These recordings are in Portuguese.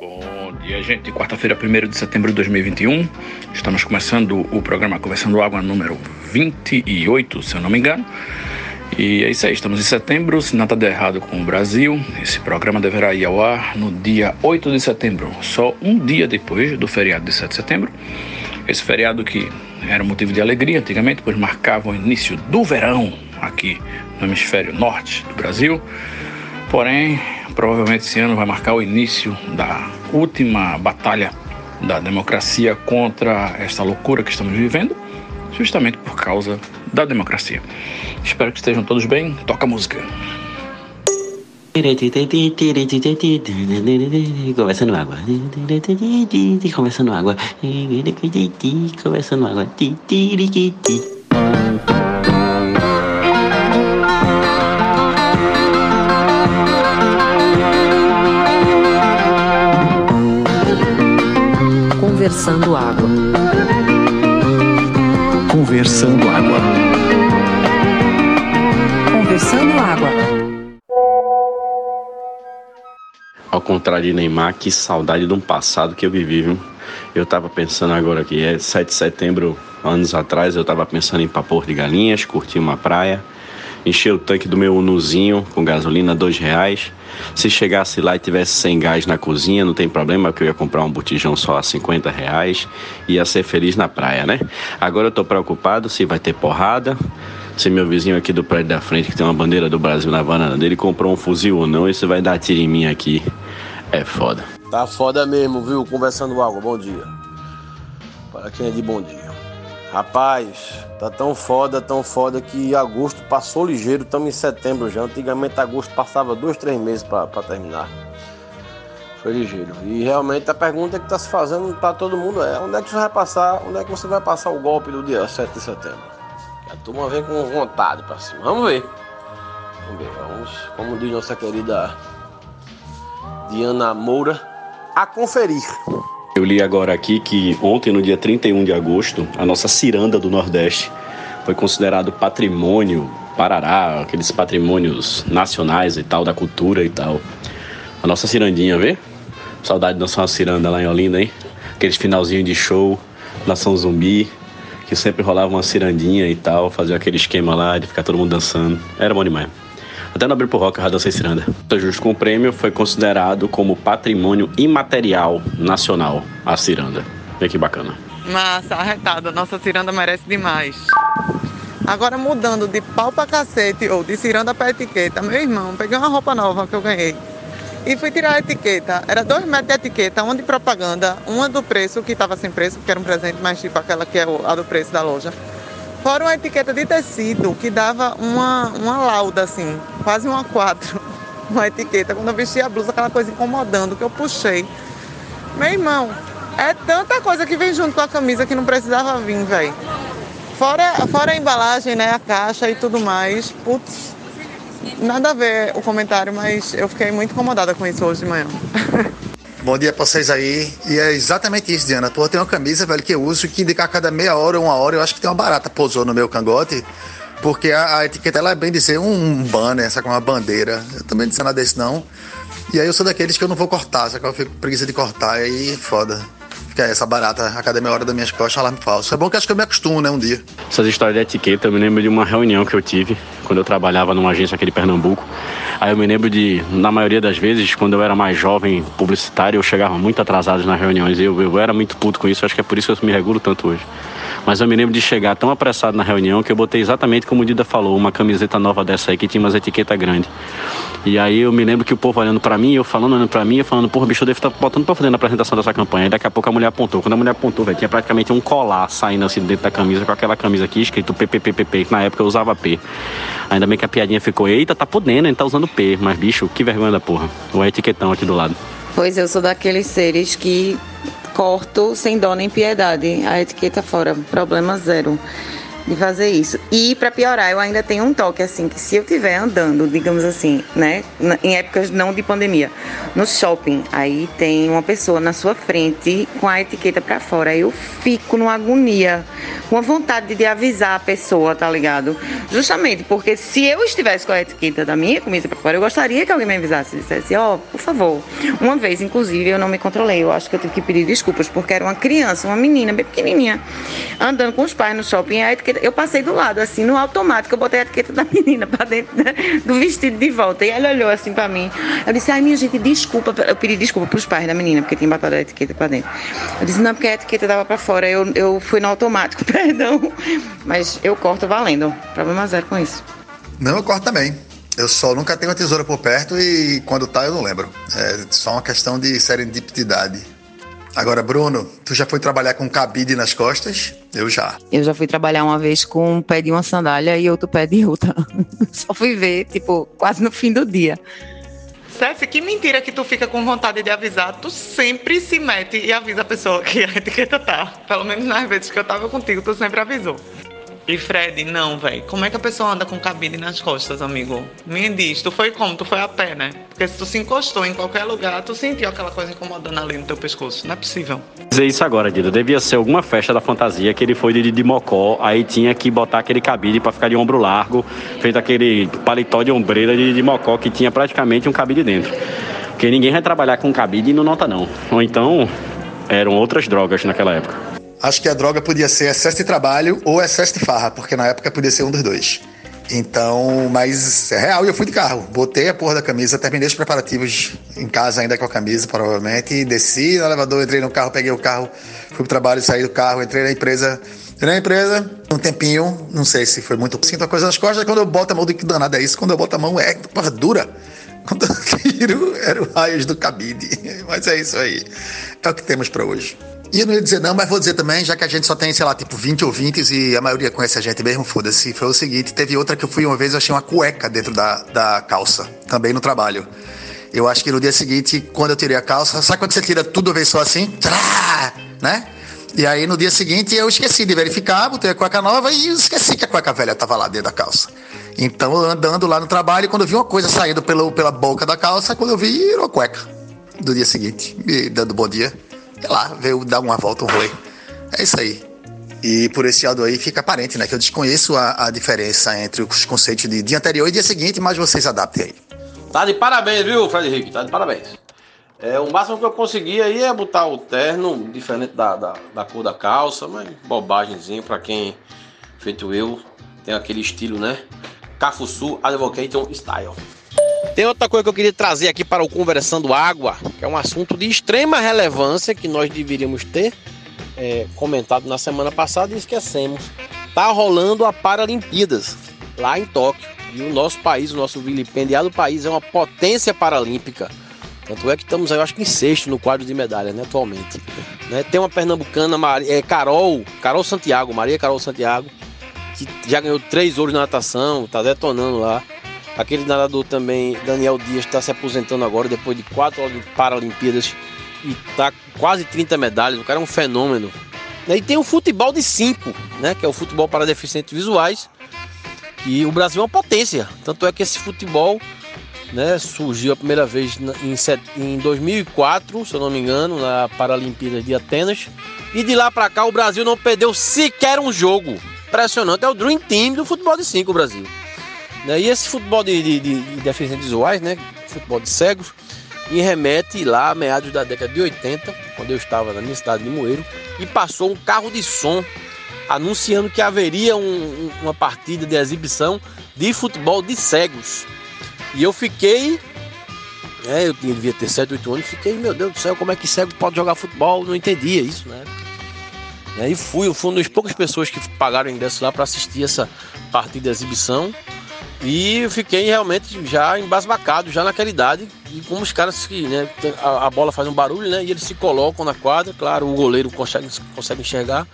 Bom dia, gente. Quarta-feira, 1 de setembro de 2021. Estamos começando o programa Conversando Água número 28, se eu não me engano. E é isso aí, estamos em setembro, se nada der errado com o Brasil. Esse programa deverá ir ao ar no dia 8 de setembro, só um dia depois do feriado de 7 de setembro. Esse feriado que era motivo de alegria antigamente, pois marcava o início do verão aqui no hemisfério norte do Brasil. Porém, provavelmente esse ano vai marcar o início da última batalha da democracia contra esta loucura que estamos vivendo, justamente por causa da democracia. Espero que estejam todos bem. Toca a música. Conversando água. Conversando água. Conversando água. Conversando água. Conversando água. Conversando água. Ao contrário de Neymar, que saudade de um passado que eu vivi, viu? Eu tava pensando agora que é 7 de setembro, anos atrás, eu tava pensando em ir pra Porto de Galinhas, curtir uma praia, encher o tanque do meu Unuzinho com gasolina, dois reais. Se chegasse lá e tivesse sem gás na cozinha, não tem problema, porque eu ia comprar um botijão só a 50 reais e ia ser feliz na praia, né? Agora eu tô preocupado se vai ter porrada, se meu vizinho aqui do prédio da frente, que tem uma bandeira do Brasil na banana dele, comprou um fuzil ou não, você vai dar tiro em mim aqui. É foda. Tá foda mesmo, viu? Conversando água, bom dia. Para quem é de bom dia. Rapaz, tá tão foda, tão foda que agosto passou ligeiro, estamos em setembro já. Antigamente agosto passava dois, três meses para terminar. Foi ligeiro. E realmente a pergunta que tá se fazendo para todo mundo é onde é que você vai passar, onde é que você vai passar o golpe do dia 7 de setembro? A turma vem com vontade para cima. Vamos ver. Vamos ver, vamos, como diz nossa querida Diana Moura, a conferir. Eu li agora aqui que ontem, no dia 31 de agosto, a nossa ciranda do Nordeste foi considerado patrimônio Parará, aqueles patrimônios nacionais e tal, da cultura e tal. A nossa cirandinha, vê? Saudade de dançar uma ciranda lá em Olinda, hein? Aqueles finalzinhos de show, Nação Zumbi, que sempre rolava uma cirandinha e tal, fazia aquele esquema lá de ficar todo mundo dançando. Era bom demais. Até no Abrir pro Rock já dancei ciranda. Justo com o prêmio foi considerado como patrimônio imaterial nacional a ciranda. Vê que bacana. Massa, arretada. Nossa ciranda merece demais. Agora mudando de pau pra cacete ou de ciranda pra etiqueta, meu irmão, peguei uma roupa nova que eu ganhei e fui tirar a etiqueta. Era dois metros de etiqueta, uma de propaganda, uma do preço, que estava sem preço, porque era um presente, mas tipo aquela que é a do preço da loja. Fora uma etiqueta de tecido que dava uma, uma lauda, assim, quase uma quatro, uma etiqueta. Quando eu vesti a blusa, aquela coisa incomodando, que eu puxei. Meu irmão, é tanta coisa que vem junto com a camisa que não precisava vir, velho. Fora, fora a embalagem, né, a caixa e tudo mais. Putz, nada a ver o comentário, mas eu fiquei muito incomodada com isso hoje de manhã. Bom dia pra vocês aí. E é exatamente isso, Diana. Porra, tem uma camisa, velho, que eu uso que indica a cada meia hora uma hora. Eu acho que tem uma barata pousou no meu cangote. Porque a, a etiqueta ela é bem dizer um banner, com uma bandeira. Eu também não disse nada desse não. E aí eu sou daqueles que eu não vou cortar, que eu fico preguiça de cortar. Aí foda. Fica essa barata a cada meia hora das minhas costas, alarme falso. É bom que acho que eu me acostumo, né, um dia. Essas histórias de etiqueta, eu me lembro de uma reunião que eu tive quando eu trabalhava numa agência aqui de Pernambuco. Aí eu me lembro de, na maioria das vezes, quando eu era mais jovem, publicitário, eu chegava muito atrasado nas reuniões. Eu, eu era muito puto com isso, acho que é por isso que eu me regulo tanto hoje. Mas eu me lembro de chegar tão apressado na reunião que eu botei exatamente como o Dida falou, uma camiseta nova dessa aí que tinha umas etiquetas grandes. E aí eu me lembro que o povo olhando pra mim, eu falando, olhando pra mim, eu falando, porra, bicho, eu devo estar botando pra fazer na apresentação dessa campanha. Aí daqui a pouco a mulher apontou. Quando a mulher apontou, velho, tinha praticamente um colar saindo assim dentro da camisa, com aquela camisa aqui escrito PPPPP, que na época eu usava P. Ainda bem que a piadinha ficou, eita, tá podendo, ele tá usando P. Mas, bicho, que vergonha da porra. O etiquetão aqui do lado. Pois eu sou daqueles seres que corto sem dó nem piedade. A etiqueta fora, problema zero. De fazer isso. E para piorar, eu ainda tenho um toque assim que se eu estiver andando, digamos assim, né, em épocas não de pandemia, no shopping, aí tem uma pessoa na sua frente com a etiqueta para fora, eu fico numa agonia, com a vontade de avisar a pessoa, tá ligado? Justamente porque se eu estivesse com a etiqueta da minha comida para fora, eu gostaria que alguém me avisasse, dissesse, ó, oh, por favor. Uma vez, inclusive, eu não me controlei, eu acho que eu tive que pedir desculpas porque era uma criança, uma menina bem pequenininha, andando com os pais no shopping, a etiqueta eu passei do lado, assim, no automático, eu botei a etiqueta da menina pra dentro né, do vestido de volta. E ela olhou assim pra mim. Eu disse, ai, minha gente, desculpa. Eu pedi desculpa pros pais da menina, porque tinha botado a etiqueta pra dentro. Eu disse, não, porque a etiqueta dava pra fora. Eu, eu fui no automático, perdão. Mas eu corto valendo. Problema zero com isso. Não, eu corto também. Eu só nunca tenho a tesoura por perto e quando tá eu não lembro. É só uma questão de serendipidade. Agora, Bruno, tu já foi trabalhar com cabide nas costas? Eu já. Eu já fui trabalhar uma vez com um pé de uma sandália e outro pé de outra. Só fui ver, tipo, quase no fim do dia. César, que mentira que tu fica com vontade de avisar. Tu sempre se mete e avisa a pessoa que a etiqueta tá. Pelo menos nas vezes que eu tava contigo, tu sempre avisou. E Fred, não, velho. Como é que a pessoa anda com cabide nas costas, amigo? Me diz, tu foi como? Tu foi a pé, né? Porque se tu se encostou em qualquer lugar, tu sentiu aquela coisa incomodando ali no teu pescoço. Não é possível. Dizer isso agora, Dida. Devia ser alguma festa da fantasia que ele foi de, de mocó, aí tinha que botar aquele cabide para ficar de ombro largo, feito aquele paletó de ombreira de, de mocó que tinha praticamente um cabide dentro. Porque ninguém vai trabalhar com cabide e não nota não. Ou então eram outras drogas naquela época. Acho que a droga podia ser excesso de trabalho ou excesso de farra, porque na época podia ser um dos dois. Então, mas é real, eu fui de carro. Botei a porra da camisa, terminei os preparativos em casa ainda com a camisa, provavelmente. Desci no elevador, entrei no carro, peguei o carro, fui pro trabalho, saí do carro, entrei na empresa. Entrei na empresa, um tempinho, não sei se foi muito. Sinto a coisa nas costas, quando eu boto a mão, do que danado é isso? Quando eu boto a mão, é porra, dura. Quando eu tiro, era o raios do cabide. Mas é isso aí. É o que temos para hoje. E eu não ia dizer não, mas vou dizer também, já que a gente só tem, sei lá, tipo 20 ouvintes e a maioria conhece a gente mesmo, foda-se. Foi o seguinte: teve outra que eu fui uma vez, eu achei uma cueca dentro da, da calça, também no trabalho. Eu acho que no dia seguinte, quando eu tirei a calça, sabe quando você tira tudo vez só assim? Tchá, né? E aí no dia seguinte eu esqueci de verificar, botei a cueca nova e esqueci que a cueca velha estava lá dentro da calça. Então, andando lá no trabalho, quando eu vi uma coisa saindo pelo, pela boca da calça, quando eu vi, era uma cueca. Do dia seguinte, me dando bom dia sei lá, veio dar uma volta, um rolê. É isso aí. E por esse lado aí fica aparente, né? Que eu desconheço a, a diferença entre os conceitos de dia anterior e dia seguinte, mas vocês adaptem aí. Tá de parabéns, viu, Fred Henrique? Tá de parabéns. É, o máximo que eu consegui aí é botar o terno diferente da, da, da cor da calça, mas bobagemzinho pra quem, feito eu, tem aquele estilo, né? Cafuçu Advocation Style. Tem outra coisa que eu queria trazer aqui para o Conversando Água, que é um assunto de extrema relevância que nós deveríamos ter é, comentado na semana passada e esquecemos. Tá rolando a Paralimpíadas lá em Tóquio. E o nosso país, o nosso vilipendiado país, é uma potência paralímpica. Tanto é que estamos, eu acho que em sexto no quadro de medalha, né, atualmente. Né, tem uma pernambucana, é, Carol, Carol Santiago, Maria Carol Santiago, que já ganhou três ouros na natação, tá detonando lá. Aquele nadador também, Daniel Dias, está se aposentando agora depois de quatro Paralimpíadas e está quase 30 medalhas. O cara é um fenômeno. E tem o futebol de cinco, né? Que é o futebol para deficientes visuais. E o Brasil é uma potência. Tanto é que esse futebol né, surgiu a primeira vez em 2004, se eu não me engano, na Paralimpíada de Atenas. E de lá para cá o Brasil não perdeu sequer um jogo. Impressionante. É o Dream Team do futebol de cinco, o Brasil. Né? E esse futebol de, de, de, de deficientes visuais, né? futebol de cegos, me remete lá a meados da década de 80, quando eu estava na minha cidade de Moeiro, e passou um carro de som anunciando que haveria um, uma partida de exibição de futebol de cegos. E eu fiquei, né, eu devia ter 7, 8 anos, fiquei, meu Deus do céu, como é que cego pode jogar futebol? Não entendia isso, né? E fui, eu fui uma das poucas pessoas que pagaram ingresso lá para assistir essa partida de exibição. E eu fiquei realmente já embasbacado, já naquela idade. E como os caras que, né, a, a, bola faz um barulho, né? E eles se colocam na quadra, claro, o goleiro consegue, consegue enxergar.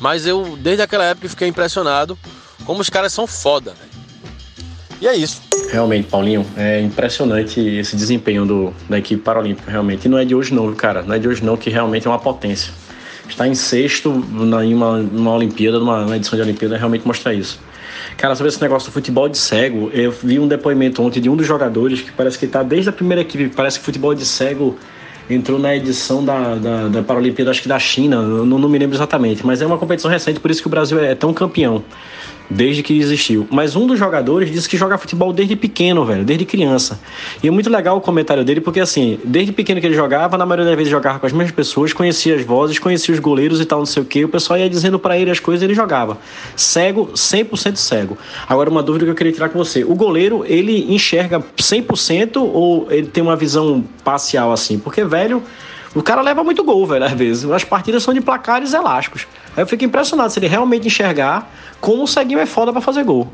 Mas eu, desde aquela época, fiquei impressionado como os caras são foda. E é isso. Realmente, Paulinho, é impressionante esse desempenho do, da equipe paralímpica, realmente. E não é de hoje não, cara. Não é de hoje não, que realmente é uma potência. estar em sexto na, em uma, numa Olimpíada, numa, numa edição de Olimpíada, realmente mostra isso. Cara, sobre esse negócio do futebol de cego, eu vi um depoimento ontem de um dos jogadores que parece que está desde a primeira equipe, parece que futebol de cego entrou na edição da, da, da Paralimpíada, acho que da China, não, não me lembro exatamente, mas é uma competição recente, por isso que o Brasil é tão campeão desde que existiu. Mas um dos jogadores disse que joga futebol desde pequeno, velho, desde criança. E é muito legal o comentário dele, porque assim, desde pequeno que ele jogava, na maioria das vezes jogava com as mesmas pessoas, conhecia as vozes, conhecia os goleiros e tal, não sei o que. O pessoal ia dizendo para ele as coisas e ele jogava. Cego, 100% cego. Agora, uma dúvida que eu queria tirar com você: o goleiro, ele enxerga 100% ou ele tem uma visão parcial assim? Porque, velho. O cara leva muito gol, velho, às vezes. As partidas são de placares elásticos. Aí eu fico impressionado se ele realmente enxergar como o ceguinho é foda para fazer gol.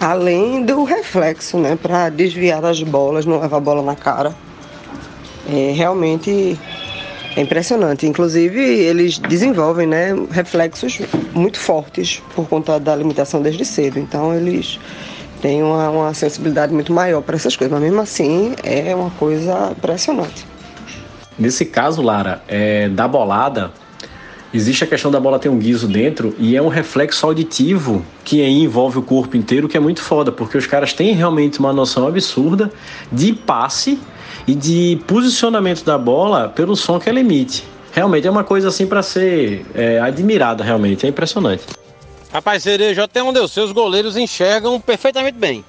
Além do reflexo, né, para desviar das bolas, não levar a bola na cara. É realmente é impressionante. Inclusive, eles desenvolvem né, reflexos muito fortes por conta da limitação desde cedo. Então, eles têm uma, uma sensibilidade muito maior para essas coisas. Mas, mesmo assim, é uma coisa impressionante. Nesse caso, Lara, é, da bolada, existe a questão da bola ter um guiso dentro e é um reflexo auditivo que aí envolve o corpo inteiro, que é muito foda, porque os caras têm realmente uma noção absurda de passe e de posicionamento da bola pelo som que ela emite. Realmente é uma coisa assim para ser é, admirada, realmente, é impressionante. Rapaz, Cereja, até onde eu sei, os goleiros enxergam perfeitamente bem.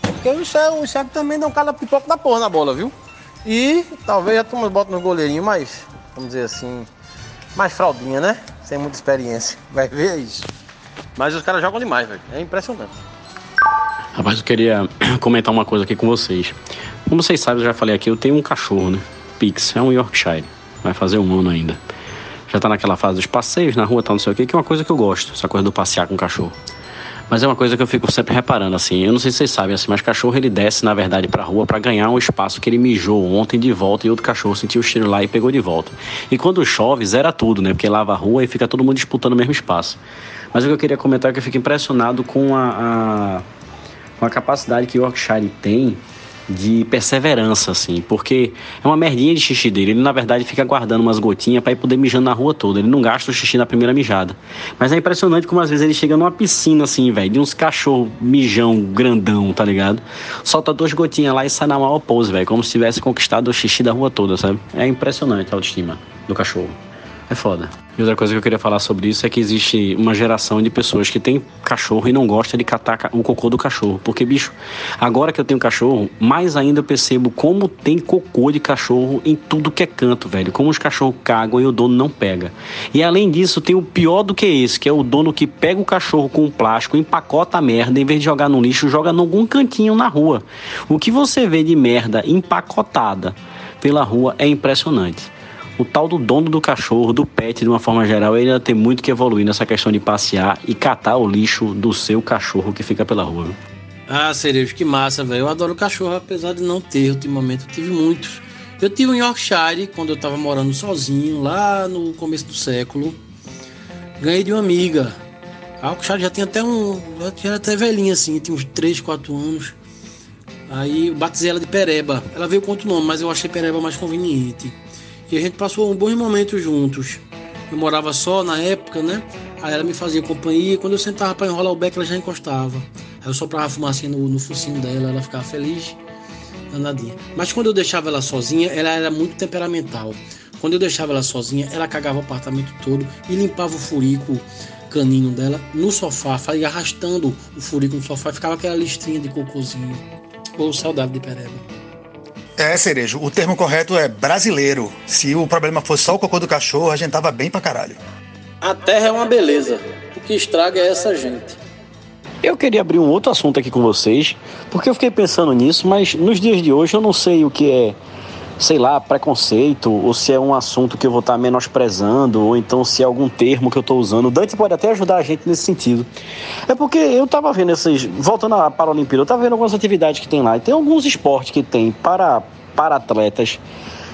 Porque o enxergo, o enxergo também dá um cara pipoca da porra na bola, viu? E talvez a turma bota no goleirinho, mas, vamos dizer assim, mais fraldinha, né? Sem muita experiência. Vai ver isso. Mas os caras jogam demais, velho. É impressionante. Rapaz, eu queria comentar uma coisa aqui com vocês. Como vocês sabem, eu já falei aqui, eu tenho um cachorro, né? Pix, é um Yorkshire. Vai fazer um ano ainda. Já tá naquela fase dos passeios na rua, tal, não sei o que, que é uma coisa que eu gosto, essa coisa do passear com o cachorro. Mas é uma coisa que eu fico sempre reparando, assim. Eu não sei se vocês sabem, assim, mas cachorro ele desce, na verdade, pra rua para ganhar um espaço que ele mijou ontem de volta e outro cachorro sentiu o cheiro lá e pegou de volta. E quando chove, zera tudo, né? Porque lava a rua e fica todo mundo disputando o mesmo espaço. Mas o que eu queria comentar é que eu fico impressionado com a, a, com a capacidade que o Yorkshire tem de perseverança, assim, porque é uma merdinha de xixi dele. Ele, na verdade, fica guardando umas gotinhas para ir poder mijando na rua toda. Ele não gasta o xixi na primeira mijada. Mas é impressionante como às vezes ele chega numa piscina, assim, velho, de uns cachorros mijão grandão, tá ligado? Solta duas gotinhas lá e sai na maior pose, velho, como se tivesse conquistado o xixi da rua toda, sabe? É impressionante a autoestima do cachorro. É foda. E outra coisa que eu queria falar sobre isso é que existe uma geração de pessoas que tem cachorro e não gosta de catar o cocô do cachorro. Porque, bicho, agora que eu tenho cachorro, mais ainda eu percebo como tem cocô de cachorro em tudo que é canto, velho. Como os cachorros cagam e o dono não pega. E além disso, tem o pior do que esse, que é o dono que pega o cachorro com um plástico, empacota a merda, em vez de jogar no lixo, joga em algum cantinho na rua. O que você vê de merda empacotada pela rua é impressionante o tal do dono do cachorro, do pet de uma forma geral, ele ainda tem muito que evoluir nessa questão de passear e catar o lixo do seu cachorro que fica pela rua. Ah, Cerejo, que massa, velho. Eu adoro cachorro, apesar de não ter ultimamente. Eu tive muitos. Eu tive um Yorkshire quando eu tava morando sozinho, lá no começo do século. Ganhei de uma amiga. A Yorkshire já tinha até um. Já era até velhinha assim, tinha uns 3, 4 anos. Aí eu batizei ela de Pereba. Ela veio com outro nome, mas eu achei Pereba mais conveniente. E a gente passou um bons momentos juntos. Eu morava só na época, né? Aí ela me fazia companhia. Quando eu sentava para enrolar o beck, ela já encostava. Aí eu soprava fumacinha no, no focinho dela, ela ficava feliz, danadinha. Mas quando eu deixava ela sozinha, ela era muito temperamental. Quando eu deixava ela sozinha, ela cagava o apartamento todo e limpava o furico caninho dela no sofá, ia arrastando o furico no sofá e ficava aquela listrinha de cocôzinho. Ou saudade de pereba. É, Cerejo, o termo correto é brasileiro. Se o problema fosse só o cocô do cachorro, a gente tava bem pra caralho. A terra é uma beleza. O que estraga é essa gente. Eu queria abrir um outro assunto aqui com vocês, porque eu fiquei pensando nisso, mas nos dias de hoje eu não sei o que é, sei lá, preconceito, ou se é um assunto que eu vou estar menosprezando, ou então se é algum termo que eu estou usando. Dante pode até ajudar a gente nesse sentido. É porque eu estava vendo esses. Voltando para a Olimpíada, eu estava vendo algumas atividades que tem lá. E tem alguns esportes que tem para, para atletas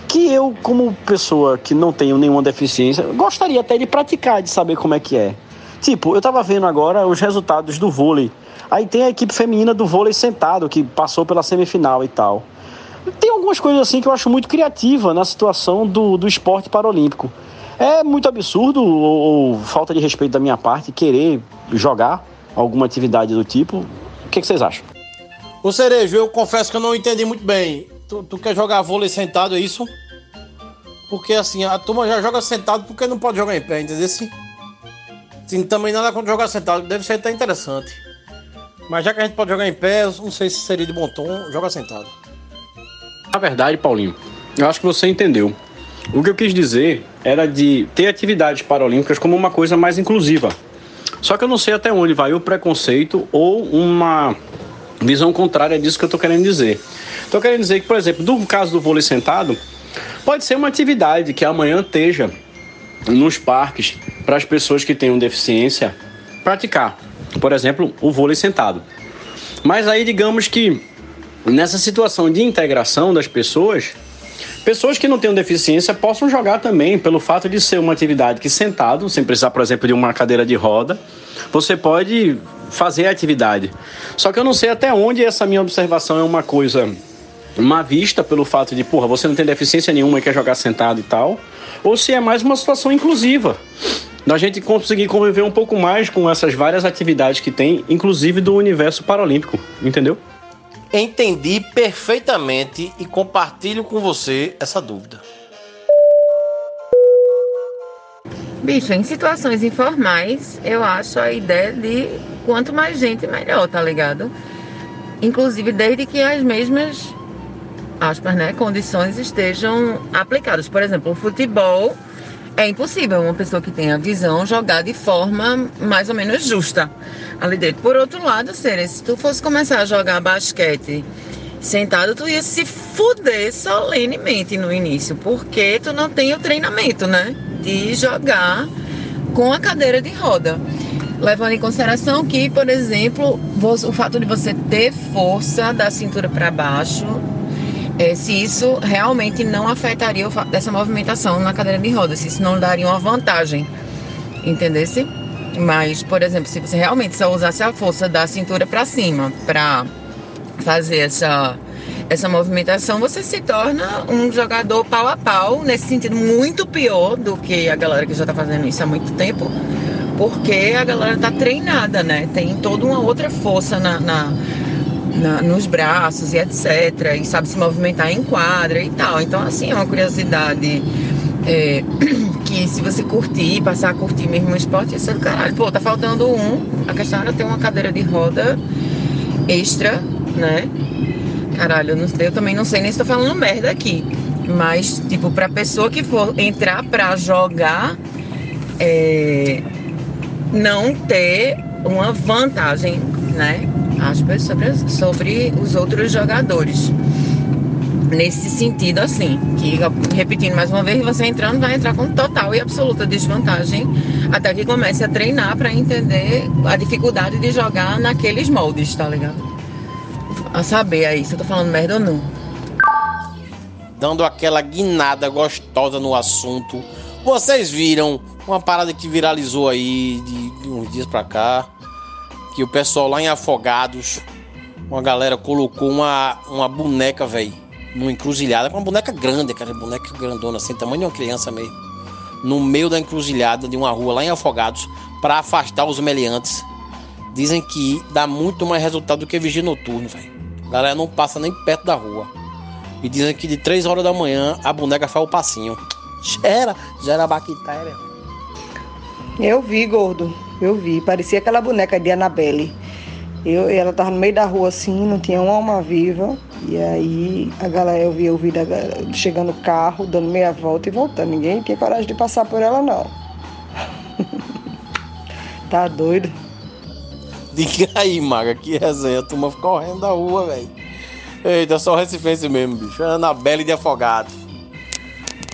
que eu, como pessoa que não tenho nenhuma deficiência, gostaria até de praticar, de saber como é que é. Tipo, eu estava vendo agora os resultados do vôlei. Aí tem a equipe feminina do vôlei sentado, que passou pela semifinal e tal. Tem algumas coisas assim que eu acho muito criativa na situação do, do esporte paralímpico. É muito absurdo ou, ou falta de respeito da minha parte querer jogar alguma atividade do tipo. O que, que vocês acham? Ô Cerejo, eu confesso que eu não entendi muito bem. Tu, tu quer jogar vôlei sentado, é isso? Porque assim, a turma já joga sentado porque não pode jogar em pé, entendeu? Sim, Sim também nada contra jogar sentado, deve ser até interessante. Mas já que a gente pode jogar em pé, não sei se seria de bom tom, joga sentado. Na verdade, Paulinho, eu acho que você entendeu. O que eu quis dizer era de ter atividades paralímpicas como uma coisa mais inclusiva. Só que eu não sei até onde vai o preconceito ou uma visão contrária disso que eu estou querendo dizer. Estou querendo dizer que, por exemplo, no caso do vôlei sentado, pode ser uma atividade que amanhã esteja nos parques para as pessoas que tenham deficiência praticar. Por exemplo, o vôlei sentado. Mas aí, digamos que nessa situação de integração das pessoas, pessoas que não tenham deficiência possam jogar também, pelo fato de ser uma atividade que sentado, sem precisar, por exemplo, de uma cadeira de roda, você pode fazer a atividade. Só que eu não sei até onde essa minha observação é uma coisa má vista pelo fato de, porra, você não tem deficiência nenhuma e quer jogar sentado e tal, ou se é mais uma situação inclusiva. Da gente conseguir conviver um pouco mais com essas várias atividades que tem, inclusive do universo paralímpico, entendeu? Entendi perfeitamente e compartilho com você essa dúvida. Bicho, em situações informais, eu acho a ideia de quanto mais gente, melhor, tá ligado? Inclusive desde que as mesmas aspas, né, condições estejam aplicadas. Por exemplo, o futebol é impossível uma pessoa que tenha visão jogar de forma mais ou menos justa ali dentro. Por outro lado, Sere, se tu fosse começar a jogar basquete sentado, tu ia se fuder solenemente no início, porque tu não tem o treinamento, né? De jogar com a cadeira de roda. Levando em consideração que, por exemplo, o fato de você ter força da cintura para baixo, é, se isso realmente não afetaria dessa movimentação na cadeira de rodas, se isso não daria uma vantagem, entendesse? Mas, por exemplo, se você realmente só usasse a força da cintura para cima para fazer essa, essa movimentação, você se torna um jogador pau a pau, nesse sentido muito pior do que a galera que já está fazendo isso há muito tempo, porque a galera está treinada, né? Tem toda uma outra força na, na, na, nos braços e etc. E sabe se movimentar em quadra e tal. Então, assim, é uma curiosidade. É, que se você curtir, passar a curtir mesmo o esporte, isso é caralho. Pô, tá faltando um. A questão era ter uma cadeira de roda extra, né? Caralho, eu, não, eu também não sei nem se tô falando merda aqui. Mas, tipo, pra pessoa que for entrar pra jogar, é, não ter uma vantagem, né? Aspas, sobre, sobre os outros jogadores nesse sentido assim, que repetindo mais uma vez, você entrando vai entrar com total e absoluta desvantagem até que comece a treinar para entender a dificuldade de jogar naqueles moldes, tá ligado? A saber aí se eu tô falando merda ou não. Dando aquela guinada gostosa no assunto. Vocês viram uma parada que viralizou aí de, de uns dias pra cá, que o pessoal lá em Afogados, uma galera colocou uma, uma boneca, velho numa encruzilhada, uma boneca grande, aquela boneca grandona, assim, tamanho de uma criança mesmo, no meio da encruzilhada de uma rua lá em Afogados, para afastar os meliantes. Dizem que dá muito mais resultado do que vigia noturno, velho. A galera não passa nem perto da rua. E dizem que de 3 horas da manhã a boneca faz o passinho. Gera, gera bactéria. Eu vi, gordo. Eu vi. Parecia aquela boneca de Annabelle. Eu, ela tava no meio da rua assim, não tinha uma alma viva. E aí a galera, eu vi, eu vi chegando o carro, dando meia volta e voltando. Ninguém tinha coragem de passar por ela, não. tá doido? Diga aí, Maga, que resenha. A turma correndo da rua, velho. Eita, só Recifense mesmo, bicho. Anabelle de Afogado.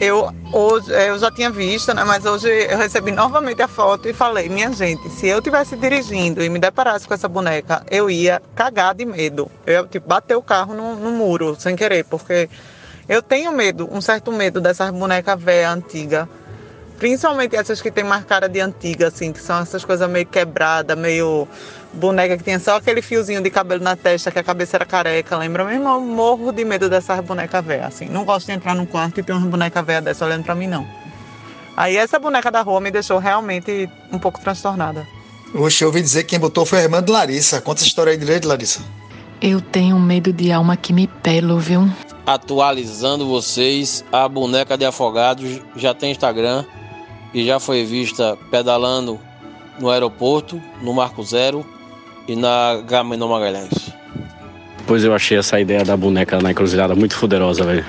Eu, hoje, eu já tinha visto, né? Mas hoje eu recebi novamente a foto e falei, minha gente, se eu tivesse dirigindo e me deparasse com essa boneca, eu ia cagar de medo. Eu ia tipo, bater o carro no, no muro, sem querer, porque eu tenho medo, um certo medo dessas bonecas velhas antigas. Principalmente essas que tem mais cara de antiga, assim, que são essas coisas meio quebradas, meio boneca que tinha só aquele fiozinho de cabelo na testa, que a cabeça era careca, lembra mesmo? Eu morro de medo dessas bonecas velhas, assim. Não gosto de entrar num quarto e ter uma boneca velha dessa olhando pra mim, não. Aí essa boneca da rua me deixou realmente um pouco transtornada. Oxe, eu ouvi dizer que quem botou foi a irmã de Larissa. Conta essa história aí direito, Larissa. Eu tenho medo de alma que me pelo, viu? Atualizando vocês, a boneca de afogados já tem Instagram e já foi vista pedalando no aeroporto, no Marco Zero e na Gamenon Magalhães. Pois eu achei essa ideia da boneca na encruzilhada muito fuderosa, velho.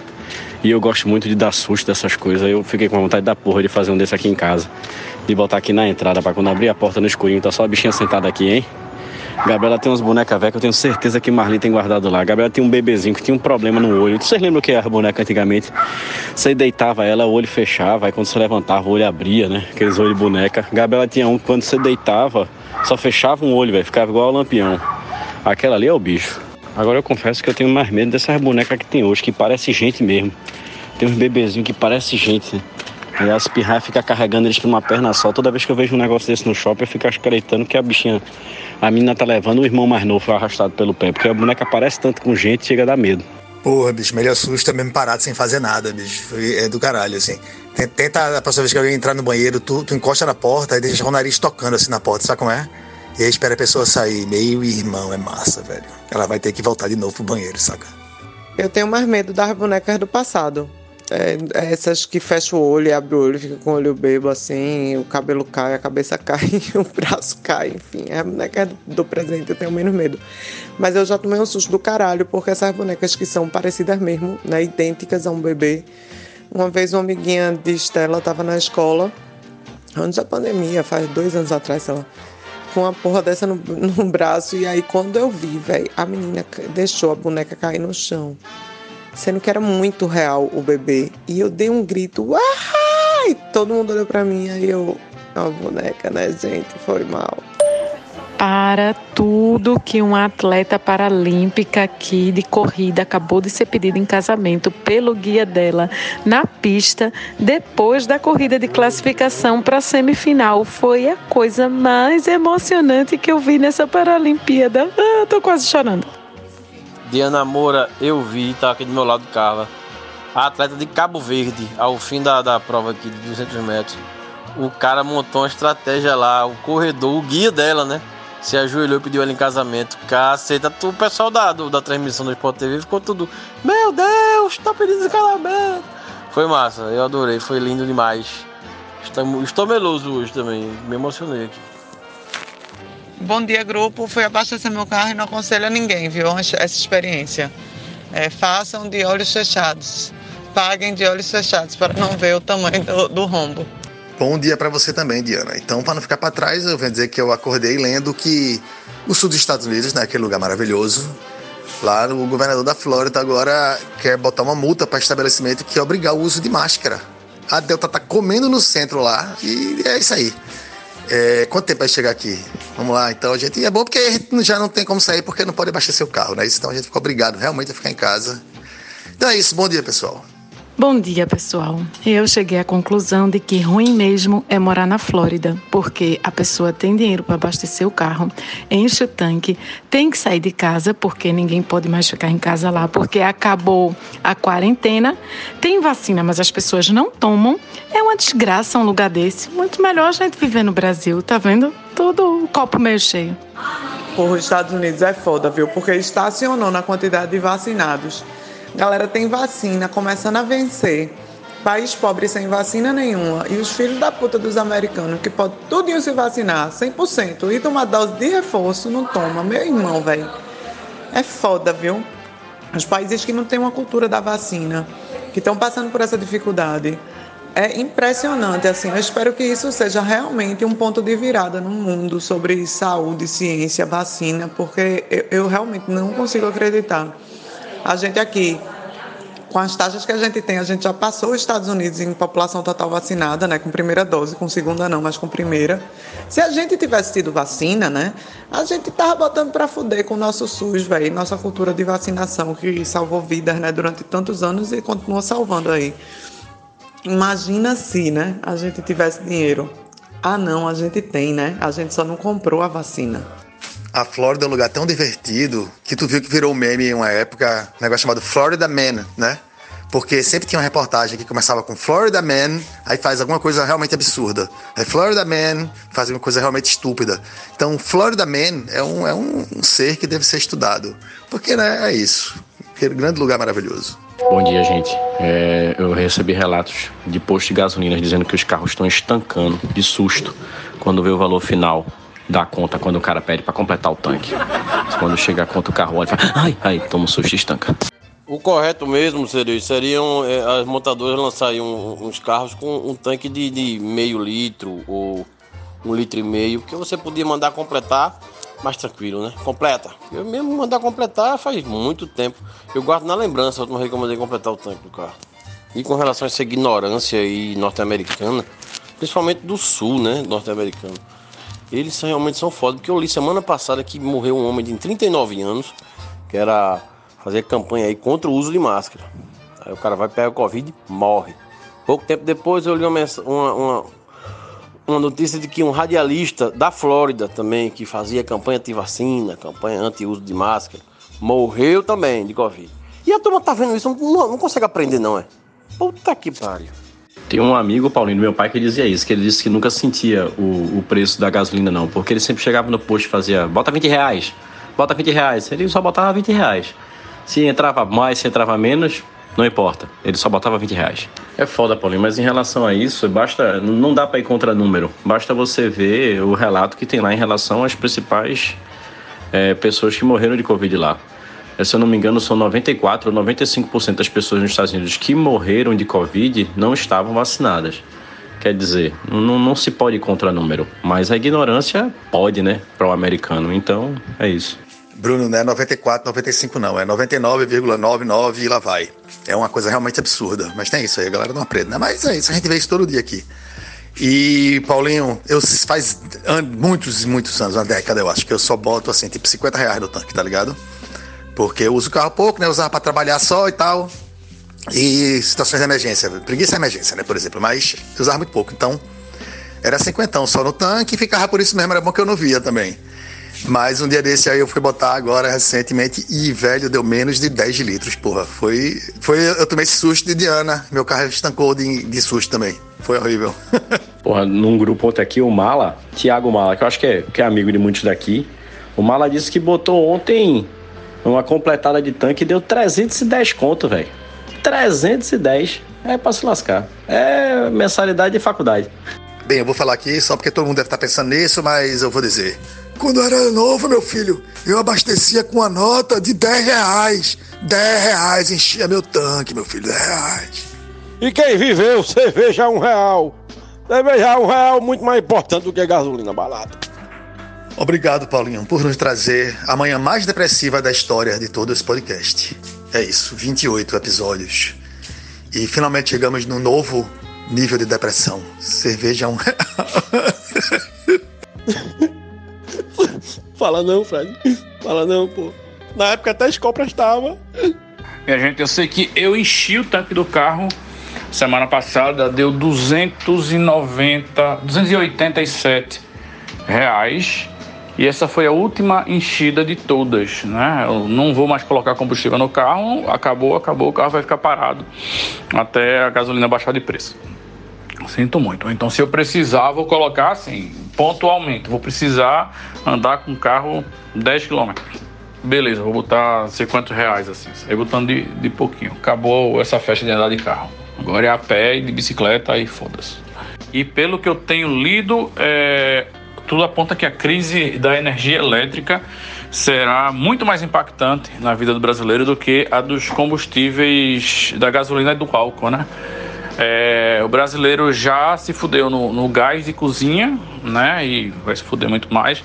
E eu gosto muito de dar susto dessas coisas. Eu fiquei com vontade da porra de fazer um desse aqui em casa. De botar aqui na entrada pra quando abrir a porta no escurinho, tá só a bichinha sentada aqui, hein? Gabriela tem umas bonecas velhas que eu tenho certeza que Marli tem guardado lá. Gabriela tem um bebezinho que tinha um problema no olho. Vocês lembram o que era a boneca antigamente? Você deitava ela, o olho fechava, aí quando você levantava, o olho abria, né? Aqueles olhos de boneca. Gabriela tinha um que quando você deitava, só fechava um olho, velho. Ficava igual o lampião. Aquela ali é o bicho. Agora eu confesso que eu tenho mais medo dessas bonecas que tem hoje, que parece gente mesmo. Tem uns bebezinhos que parece gente, né? E as pirraias ficam carregando eles por uma perna só. Toda vez que eu vejo um negócio desse no shopping, eu fico acreditando que a bichinha, a menina tá levando o irmão mais novo arrastado pelo pé. Porque a boneca parece tanto com gente, chega a dar medo. Porra, bicho, melhor assusta mesmo parado sem fazer nada, bicho. É do caralho, assim. Tenta- Tenta, a próxima vez que alguém entrar no banheiro, tu, tu encosta na porta e deixa o nariz tocando assim na porta, sabe como é? E aí espera a pessoa sair. Meio irmão, é massa, velho. Ela vai ter que voltar de novo pro banheiro, saca? Eu tenho mais medo das bonecas do passado. É, essas que fecham o olho e abrem o olho, fica com o olho bebo assim, o cabelo cai, a cabeça cai, o braço cai, enfim. É a boneca do presente, eu tenho menos medo. Mas eu já tomei um susto do caralho, porque essas bonecas que são parecidas mesmo, né, idênticas a um bebê. Uma vez uma amiguinha de Estela tava na escola, antes da pandemia, faz dois anos atrás, sei lá, com uma porra dessa no, no braço. E aí, quando eu vi, velho, a menina deixou a boneca cair no chão. Sendo que era muito real o bebê. E eu dei um grito, ah! E todo mundo olhou pra mim. Aí eu, uma boneca, né, gente? Foi mal. Para tudo que uma atleta paralímpica aqui de corrida acabou de ser pedida em casamento pelo guia dela na pista depois da corrida de classificação para a semifinal. Foi a coisa mais emocionante que eu vi nessa Paralimpíada. Ah, tô quase chorando. Diana Moura, eu vi, tá aqui do meu lado, Carla. A atleta de Cabo Verde, ao fim da, da prova aqui de 200 metros. O cara montou uma estratégia lá, o corredor, o guia dela, né? Se ajoelhou e pediu ela em casamento. Caceta, o pessoal da, do- da transmissão do Sport TV ficou tudo. Meu Deus, tá pedindo casamento. Foi massa, eu adorei, foi lindo demais. Estou, estou meloso hoje também, me emocionei aqui. Bom dia, grupo. Fui abastecer meu carro e não aconselho a ninguém, viu? Essa experiência. É, façam de olhos fechados. Paguem de olhos fechados para não ver o tamanho do, do rombo. Bom dia pra você também, Diana. Então, para não ficar pra trás, eu venho dizer que eu acordei lendo que o sul dos Estados Unidos, né, aquele lugar maravilhoso, lá o governador da Flórida agora quer botar uma multa para estabelecimento que é obrigar o uso de máscara. A Delta tá comendo no centro lá e é isso aí. É, quanto tempo vai chegar aqui? Vamos lá, então a gente. e É bom porque a gente já não tem como sair porque não pode abastecer o carro, né? Então a gente ficou obrigado realmente a ficar em casa. Então é isso, bom dia, pessoal. Bom dia, pessoal. Eu cheguei à conclusão de que ruim mesmo é morar na Flórida, porque a pessoa tem dinheiro para abastecer o carro, enche o tanque, tem que sair de casa, porque ninguém pode mais ficar em casa lá, porque acabou a quarentena, tem vacina, mas as pessoas não tomam. É uma desgraça um lugar desse. Muito melhor a gente viver no Brasil, tá vendo? Todo o copo meio cheio. Porra, os Estados Unidos é foda, viu? Porque estacionou na quantidade de vacinados. Galera tem vacina começando a vencer. País pobre sem vacina nenhuma. E os filhos da puta dos americanos, que podem tudinho se vacinar, 100%, e tomar dose de reforço, não toma. Meu irmão, velho. É foda, viu? Os países que não têm uma cultura da vacina, que estão passando por essa dificuldade. É impressionante, assim. Eu espero que isso seja realmente um ponto de virada no mundo sobre saúde, ciência, vacina, porque eu, eu realmente não consigo acreditar. A gente aqui, com as taxas que a gente tem, a gente já passou os Estados Unidos em população total vacinada, né? Com primeira dose, com segunda não, mas com primeira. Se a gente tivesse tido vacina, né? A gente tava botando pra fuder com o nosso SUS, velho. Nossa cultura de vacinação que salvou vidas, né? Durante tantos anos e continua salvando aí. Imagina se, né? A gente tivesse dinheiro. Ah, não, a gente tem, né? A gente só não comprou a vacina. A Flórida é um lugar tão divertido que tu viu que virou meme em uma época, um negócio chamado Florida Man, né? Porque sempre tinha uma reportagem que começava com Florida Man, aí faz alguma coisa realmente absurda. Aí Florida Man faz uma coisa realmente estúpida. Então, Florida Man é um, é um ser que deve ser estudado. Porque, né, é isso. Aquele grande lugar maravilhoso. Bom dia, gente. É, eu recebi relatos de postos de gasolina dizendo que os carros estão estancando de susto quando vê o valor final da conta quando o cara pede para completar o tanque. Quando chega a conta, o carro olha e fala: ai, ai, toma um susto e estanca. O correto mesmo seria, seriam é, as montadoras lançarem um, uns carros com um tanque de, de, meio litro ou um litro e meio, que você podia mandar completar mais tranquilo, né? Completa. Eu mesmo mandar completar faz muito tempo. Eu guardo na lembrança a última que eu mandei completar o tanque do carro. E com relação a essa ignorância aí norte-americana, principalmente do sul, né? Norte-americano. Eles realmente são foda, porque eu li semana passada que morreu um homem de 39 anos, que era fazer campanha aí contra o uso de máscara. Aí o cara vai pegar o Covid morre. Pouco tempo depois eu li uma, uma, uma notícia de que um radialista da Flórida também, que fazia campanha anti-vacina, campanha anti-uso de máscara, morreu também de Covid. E a turma tá vendo isso, não, não consegue aprender não, é? Puta que pariu. Tem um amigo, Paulinho, meu pai, que dizia isso, que ele disse que nunca sentia o, o preço da gasolina, não, porque ele sempre chegava no posto e fazia, bota 20 reais, bota 20 reais. Ele só botava 20 reais. Se entrava mais, se entrava menos, não importa. Ele só botava 20 reais. É foda, Paulinho, mas em relação a isso, basta. Não dá para ir contra número. Basta você ver o relato que tem lá em relação às principais é, pessoas que morreram de Covid lá. É, se eu não me engano, são 94 ou 95% das pessoas nos Estados Unidos que morreram de Covid não estavam vacinadas. Quer dizer, não, não se pode contra número, mas a ignorância pode, né, para o americano. Então, é isso. Bruno, não é 94, 95 não, é 99,99 e lá vai. É uma coisa realmente absurda, mas tem isso aí, a galera não aprende, né? Mas é isso, a gente vê isso todo dia aqui. E, Paulinho, eu faz muitos e muitos anos, uma década eu acho, que eu só boto assim, tipo 50 reais no tanque, tá ligado? Porque eu uso o carro pouco, né? Eu usava pra trabalhar só e tal. E situações de emergência, preguiça é emergência, né, por exemplo, mas eu usava muito pouco, então era cinquentão só no tanque e ficava por isso mesmo, era bom que eu não via também. Mas um dia desse aí eu fui botar agora recentemente e, velho, deu menos de 10 litros, porra. Foi. foi eu tomei esse susto de Diana. Meu carro estancou de, de susto também. Foi horrível. porra, num grupo outro aqui, o Mala, Thiago Mala, que eu acho que é, que é amigo de muitos daqui. O Mala disse que botou ontem uma completada de tanque e deu 310 conto, velho. 310 é pra se lascar. É mensalidade de faculdade. Bem, eu vou falar aqui só porque todo mundo deve estar pensando nisso, mas eu vou dizer. Quando eu era novo, meu filho, eu abastecia com uma nota de 10 reais. 10 reais enchia meu tanque, meu filho, 10 reais. E quem viveu, cerveja um real. Cerveja um real muito mais importante do que gasolina balada. Obrigado, Paulinho, por nos trazer a manhã mais depressiva da história de todo esse podcast. É isso, 28 episódios. E finalmente chegamos num novo nível de depressão. Cerveja um real. Fala não, Fred. Fala não, pô. Na época até a escola prestava. Minha gente, eu sei que eu enchi o tanque do carro semana passada, deu 290, 287 reais. E essa foi a última enchida de todas, né? Eu não vou mais colocar combustível no carro, acabou, acabou, o carro vai ficar parado até a gasolina baixar de preço. Sinto muito. Então, se eu precisar, vou colocar assim, pontualmente. Vou precisar andar com o carro 10 km. Beleza, vou botar sei quantos reais assim. Aí botando de, de pouquinho. Acabou essa festa de andar de carro. Agora é a pé e de bicicleta aí foda-se. E pelo que eu tenho lido, é, tudo aponta que a crise da energia elétrica será muito mais impactante na vida do brasileiro do que a dos combustíveis da gasolina e do álcool, né? É, o brasileiro já se fudeu no, no, gás de cozinha, né? E vai se fuder muito mais.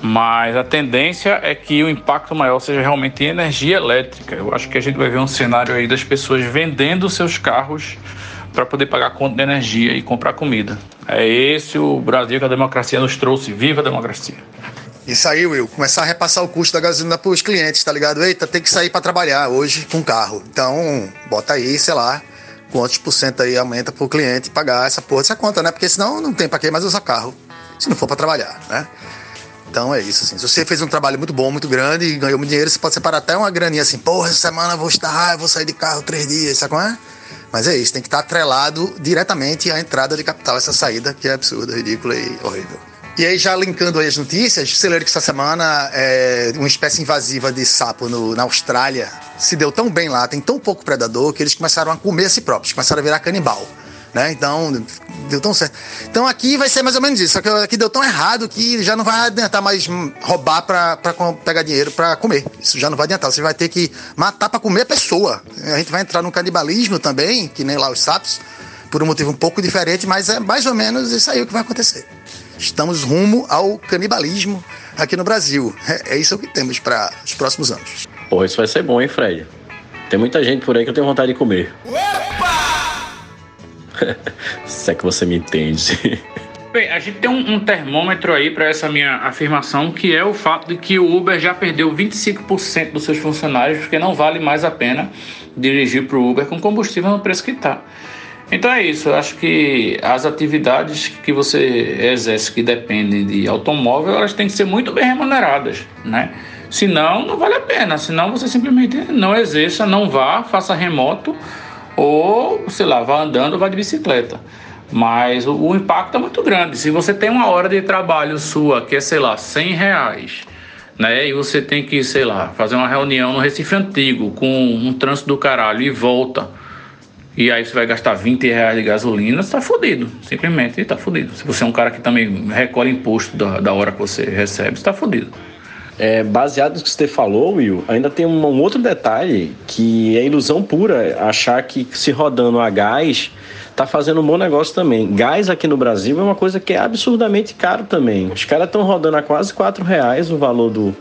Mas a tendência é que o impacto maior seja realmente em energia elétrica. Eu acho que a gente vai ver um cenário aí das pessoas vendendo seus carros para poder pagar a conta de energia e comprar comida. É esse o Brasil que a democracia nos trouxe. Viva a democracia! Isso aí, Will. Começar a repassar o custo da gasolina para os clientes, tá ligado? Eita, tem que sair para trabalhar hoje com carro. Então, bota aí, sei lá, quantos por cento aí aumenta pro cliente pagar essa porra dessa conta, né? Porque senão não tem para quem mais usar carro, se não for para trabalhar, né? Então é isso, assim. Se você fez um trabalho muito bom, muito grande e ganhou muito dinheiro, você pode separar até uma graninha assim, porra, essa semana eu vou estar, eu vou sair de carro três dias, sabe como é? Mas é isso, tem que estar atrelado diretamente à entrada de capital, essa saída que é absurda, ridícula e horrível. E aí, já linkando aí as notícias, você lembra que essa semana é, uma espécie invasiva de sapo no, na Austrália se deu tão bem lá, tem tão pouco predador, que eles começaram a comer a si próprios, começaram a virar canibal. Né? Então, deu tão certo. Então aqui vai ser mais ou menos isso, só que aqui deu tão errado que já não vai adiantar mais roubar para pegar dinheiro para comer. Isso já não vai adiantar. Você vai ter que matar para comer a pessoa. A gente vai entrar no canibalismo também, que nem lá os sapos, por um motivo um pouco diferente, mas é mais ou menos isso aí o que vai acontecer. Estamos rumo ao canibalismo aqui no Brasil. É, é isso que temos para os próximos anos. Pô, isso vai ser bom, hein, Fred? Tem muita gente por aí que eu tenho vontade de comer. Se é que você me entende. Bem, a gente tem um, um termômetro aí para essa minha afirmação, que é o fato de que o Uber já perdeu 25% dos seus funcionários, porque não vale mais a pena dirigir para o Uber com combustível no preço que está. Então é isso, eu acho que as atividades que você exerce que dependem de automóvel, elas têm que ser muito bem remuneradas, né? Senão, não vale a pena, senão você simplesmente não exerça, não vá, faça remoto ou, sei lá, vá andando ou vá de bicicleta. Mas o, o, impacto é muito grande. Se você tem uma hora de trabalho sua que é, sei lá, 100 reais, né? E você tem que, sei lá, fazer uma reunião no Recife Antigo com um trânsito do caralho e volta e aí você vai gastar 20 reais de gasolina, você tá fudido. Simplesmente tá fudido. Se você é um cara que também recolhe imposto da, da hora que você recebe, você tá fudido. É, baseado no que você falou, Will, ainda tem um, um outro detalhe que é ilusão pura achar que se rodando a gás tá fazendo um bom negócio também. Gás aqui no Brasil é uma coisa que é absurdamente caro também. Os caras estão rodando a quase 4 reais o valor do,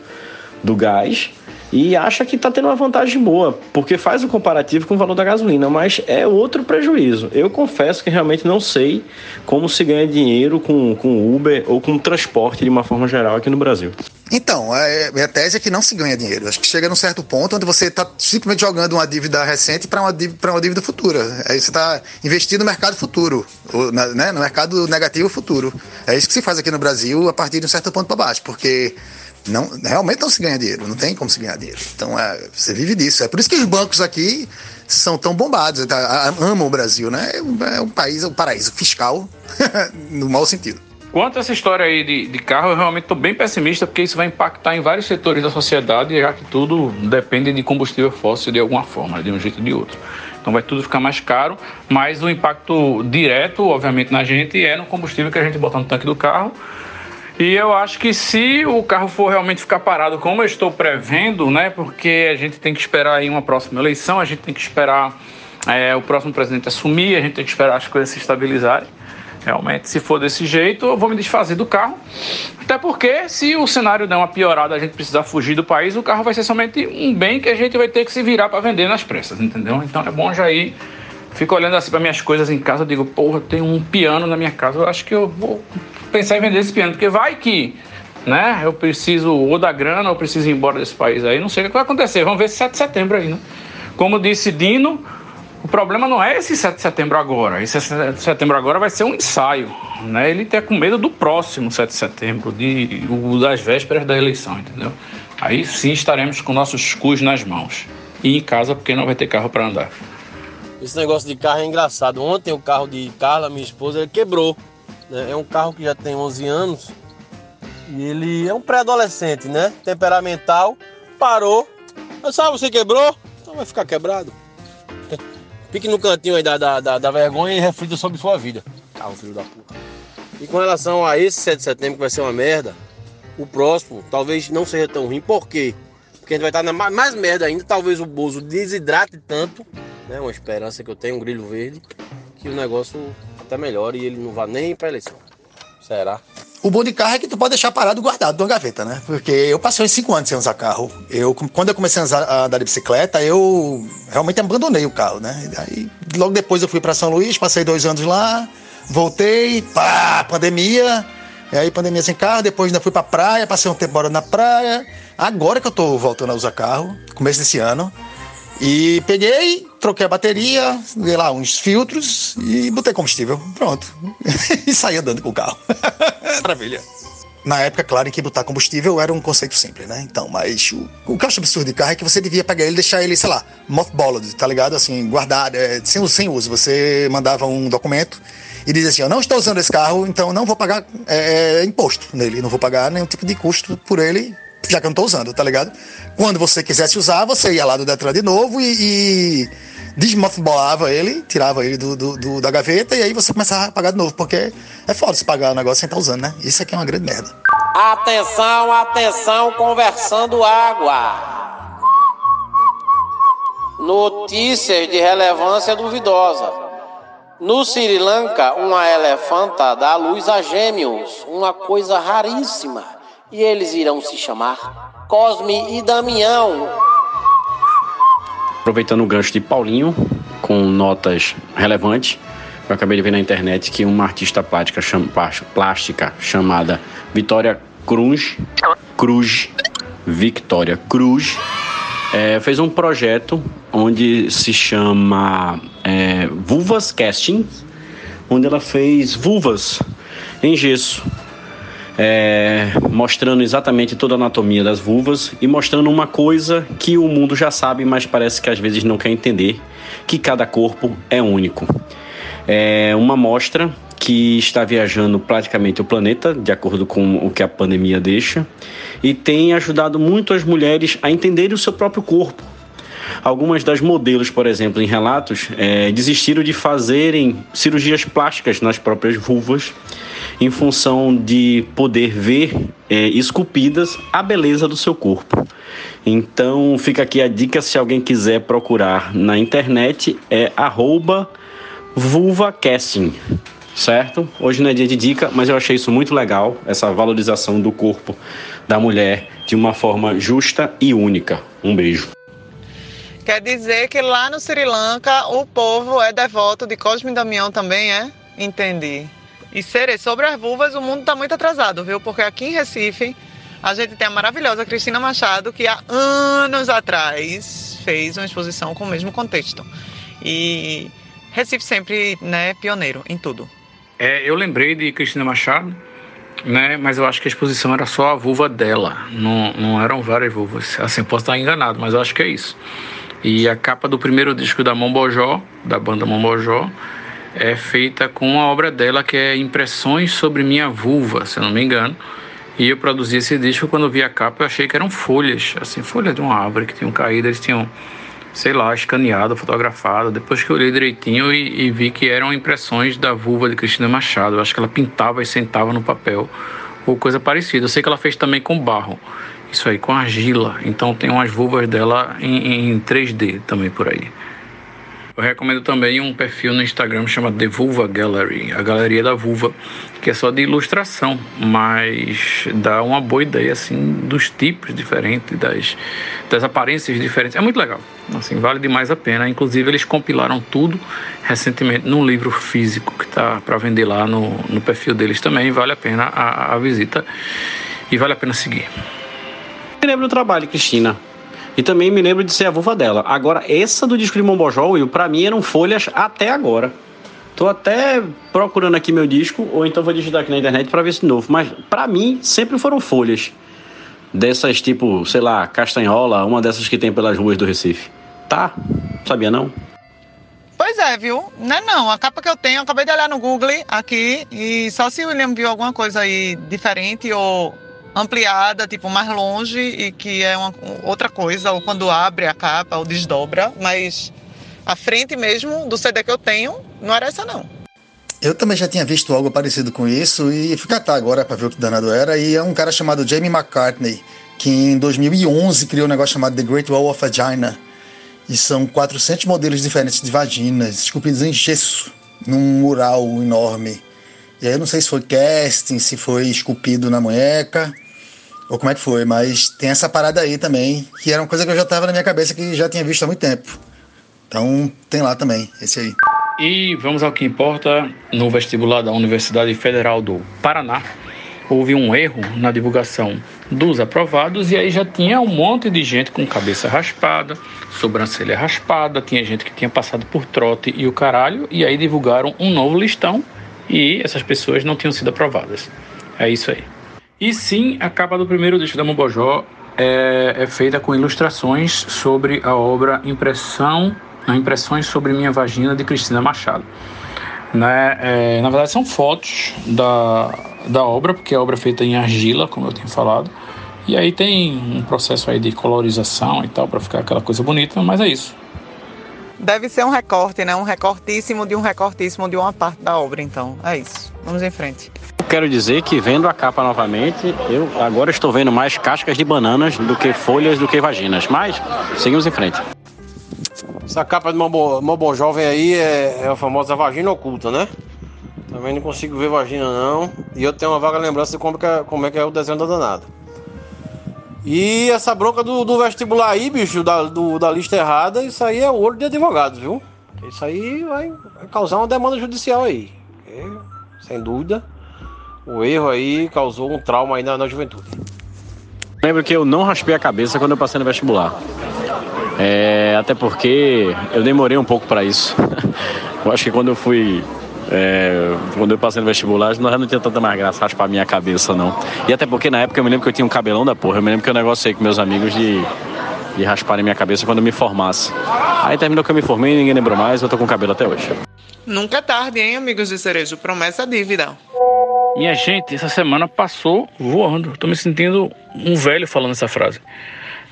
do gás e acha que está tendo uma vantagem boa, porque faz o comparativo com o valor da gasolina, mas é outro prejuízo. Eu confesso que realmente não sei como se ganha dinheiro com, com Uber ou com transporte de uma forma geral aqui no Brasil. Então, a é, minha tese é que não se ganha dinheiro. Acho que chega num certo ponto onde você está simplesmente jogando uma dívida recente para uma, dívida, uma dívida futura. Aí você está investindo no mercado futuro, né, no mercado negativo futuro. É isso que se faz aqui no Brasil a partir de um certo ponto para baixo, porque não, realmente não se ganha dinheiro, não tem como se ganhar dinheiro. Então é, você vive disso. É por isso que os bancos aqui são tão bombados, tá? amam o Brasil, né? É um país, é um paraíso fiscal, no mau sentido. Quanto a essa história aí de, de carro, eu realmente estou bem pessimista, porque isso vai impactar em vários setores da sociedade, já que tudo depende de combustível fóssil de alguma forma, de um jeito ou de outro. Então vai tudo ficar mais caro, mas o impacto direto, obviamente, na gente é no combustível que a gente bota no tanque do carro e eu acho que se o carro for realmente ficar parado, como eu estou prevendo, né? Porque a gente tem que esperar aí uma próxima eleição, a gente tem que esperar é, o próximo presidente assumir, a gente tem que esperar as coisas se estabilizarem. Realmente, se for desse jeito, eu vou me desfazer do carro. Até porque, se o cenário der uma piorada, a gente precisar fugir do país, o carro vai ser somente um bem que a gente vai ter que se virar para vender nas pressas, entendeu? Então é bom já ir. Fico olhando assim para minhas coisas em casa, digo, porra, tem um piano na minha casa, eu acho que eu vou pensar em vender esse piano, porque vai que, né, eu preciso ou da grana ou preciso ir embora desse país aí, não sei o que vai acontecer. Vamos ver 7 de setembro aí, né? Como disse Dino, o problema não é esse 7 de setembro agora. Esse 7 de setembro agora vai ser um ensaio, né? Ele tá com medo do próximo 7 de setembro, de, das vésperas da eleição, entendeu? Aí sim estaremos com nossos cus nas mãos. E em casa porque não vai ter carro para andar. Esse negócio de carro é engraçado. Ontem o carro de Carla, minha esposa, ele quebrou. Né? É um carro que já tem 11 anos e ele é um pré-adolescente, né? Temperamental. Parou. Mas sabe, você quebrou? Então vai ficar quebrado. Fique no cantinho aí da, da, da, da vergonha e reflita sobre sua vida. Carro, filho da porra. E com relação a esse 7 de setembro que vai ser uma merda, o próximo talvez não seja tão ruim. Por quê? Porque a gente vai estar na mais merda ainda. Talvez o Bozo desidrate tanto, né? Uma esperança que eu tenho, um grilho verde, que o negócio até melhor e ele não vá nem para eleição. Será? O bom de carro é que tu pode deixar parado guardado numa gaveta, né? Porque eu passei uns 5 anos sem usar carro. Eu, quando eu comecei a andar de bicicleta, eu realmente abandonei o carro, né? Aí, logo depois eu fui para São Luís, passei dois anos lá, voltei, pá, pandemia. E aí, pandemia sem carro, depois ainda fui pra praia, passei um tempo morando na praia. Agora que eu tô voltando a usar carro, começo desse ano. E peguei, troquei a bateria, dei lá uns filtros e botei combustível. Pronto. e saí andando com o carro. Maravilha. Na época, claro, em que botar combustível era um conceito simples, né? Então, mas o, o acho absurdo de carro é que você devia pegar ele e deixar ele, sei lá, mothballed, tá ligado? Assim, guardado, é, sem, sem uso. Você mandava um documento e dizia assim: Eu não estou usando esse carro, então não vou pagar é, imposto nele, não vou pagar nenhum tipo de custo por ele, já que eu não estou usando, tá ligado? Quando você quisesse usar, você ia lá do Detran de novo e, e desmothballava ele, tirava ele do, do, do, da gaveta e aí você começava a pagar de novo, porque é foda se pagar o negócio sem estar usando, né? Isso aqui é uma grande merda. Atenção, atenção, conversando água. Notícias de relevância duvidosa. No Sri Lanka, uma elefanta dá luz a gêmeos, uma coisa raríssima. E eles irão se chamar Cosme e Damião. Aproveitando o gancho de Paulinho, com notas relevantes, eu acabei de ver na internet que uma artista plástica, plástica chamada Vitória Cruz, Cruz, Victoria Cruz, é, fez um projeto onde se chama é, Vulvas Casting, onde ela fez vulvas em gesso é, mostrando exatamente toda a anatomia das vulvas e mostrando uma coisa que o mundo já sabe, mas parece que às vezes não quer entender, que cada corpo é único. É uma mostra que está viajando praticamente o planeta, de acordo com o que a pandemia deixa, e tem ajudado muito as mulheres a entenderem o seu próprio corpo. Algumas das modelos, por exemplo, em relatos, é, desistiram de fazerem cirurgias plásticas nas próprias vulvas em função de poder ver é, esculpidas a beleza do seu corpo. Então fica aqui a dica se alguém quiser procurar na internet é vulvacasting, certo? Hoje não é dia de dica, mas eu achei isso muito legal, essa valorização do corpo da mulher de uma forma justa e única. Um beijo. Quer dizer que lá no Sri Lanka o povo é devoto de Cosme Damião também, é? Entendi. E Sere, sobre as vulvas, o mundo está muito atrasado, viu? Porque aqui em Recife, a gente tem a maravilhosa Cristina Machado, que há anos atrás fez uma exposição com o mesmo contexto. E Recife sempre, né, pioneiro em tudo. É, eu lembrei de Cristina Machado, né, mas eu acho que a exposição era só a vulva dela, não, não eram várias vulvas. Assim, posso estar enganado, mas eu acho que é isso. E a capa do primeiro disco da Mombojó, da banda Mombojó, é feita com a obra dela que é Impressões sobre Minha Vulva, se eu não me engano. E eu produzi esse disco quando vi a capa, eu achei que eram folhas, assim, folhas de uma árvore que tinham caído, eles tinham, sei lá, escaneado, fotografado. Depois que eu olhei direitinho e, e vi que eram impressões da vulva de Cristina Machado. Eu acho que ela pintava e sentava no papel ou coisa parecida. Eu sei que ela fez também com barro, isso aí, com argila. Então tem umas vulvas dela em, em 3D também por aí. Eu recomendo também um perfil no Instagram chamado The Vulva Gallery, a galeria da vulva, que é só de ilustração, mas dá uma boa ideia assim dos tipos diferentes, das, das aparências diferentes. É muito legal, assim, vale demais a pena. Inclusive eles compilaram tudo recentemente num livro físico que está para vender lá no, no perfil deles também. Vale a pena a, a visita e vale a pena seguir. Me lembro do trabalho, Cristina. E também me lembro de ser a vulva dela. Agora, essa do disco de Mombojó, Will, pra mim eram folhas até agora. Tô até procurando aqui meu disco, ou então vou digitar aqui na internet para ver se novo. Mas para mim sempre foram folhas. Dessas tipo, sei lá, castanhola, uma dessas que tem pelas ruas do Recife. Tá? Sabia não? Pois é, viu? Não é não. A capa que eu tenho, eu acabei de olhar no Google aqui e só se o William viu alguma coisa aí diferente ou ampliada, tipo, mais longe e que é uma, outra coisa, ou quando abre a capa ou desdobra, mas a frente mesmo do CD que eu tenho não era essa não. Eu também já tinha visto algo parecido com isso e fui catar agora para ver o que danado era. E é um cara chamado Jamie McCartney, que em 2011 criou um negócio chamado The Great Wall of Vagina. E são 400 modelos diferentes de vaginas, esculpidos em gesso, num mural enorme. E aí eu não sei se foi casting, se foi esculpido na munheca ou como é que foi, mas tem essa parada aí também, que era uma coisa que eu já tava na minha cabeça que já tinha visto há muito tempo. Então tem lá também, esse aí. E vamos ao que importa, no vestibular da Universidade Federal do Paraná, houve um erro na divulgação dos aprovados e aí já tinha um monte de gente com cabeça raspada, sobrancelha raspada, tinha gente que tinha passado por trote e o caralho, e aí divulgaram um novo listão e essas pessoas não tinham sido aprovadas. É isso aí. E sim, a capa do primeiro disco da Mobojó é, é feita com ilustrações sobre a obra Impressão, Impressões sobre Minha Vagina de Cristina Machado. Né? É, na verdade, são fotos da, da obra, porque a obra é feita em argila, como eu tinha falado. E aí tem um processo aí de colorização e tal, para ficar aquela coisa bonita, mas é isso. Deve ser um recorte, né? Um recortíssimo de um recortíssimo de uma parte da obra, então. É isso. Vamos em frente. Quero dizer que vendo a capa novamente, eu agora estou vendo mais cascas de bananas do que folhas do que vaginas. Mas seguimos em frente. Essa capa de Mobo, Mobo Jovem aí é, é a famosa vagina oculta, né? Também não consigo ver vagina não. E eu tenho uma vaga lembrança de como, é, como é que é o desenho da danada. E essa bronca do, do vestibular aí, bicho, da, do, da lista errada, isso aí é ouro de advogado, viu? Isso aí vai, causar uma demanda judicial aí. sem dúvida, o erro aí causou um trauma aí na, na juventude. Lembro que eu não raspei a cabeça quando eu passei no vestibular. É, até porque eu demorei um pouco para isso. eu acho que quando eu fui. É, quando eu passei no vestibular, não, não tinha tanta mais graça raspar a minha cabeça, não. E até porque na época eu me lembro que eu tinha um cabelão da porra. Eu me lembro que eu negociei com meus amigos de, de rasparem minha cabeça quando eu me formasse. Aí terminou que eu me formei, ninguém lembrou mais, eu tô com cabelo até hoje. Nunca é tarde, hein, amigos de Cerejo? Promessa dívida. Minha gente, essa semana passou voando. Tô me sentindo um velho falando essa frase.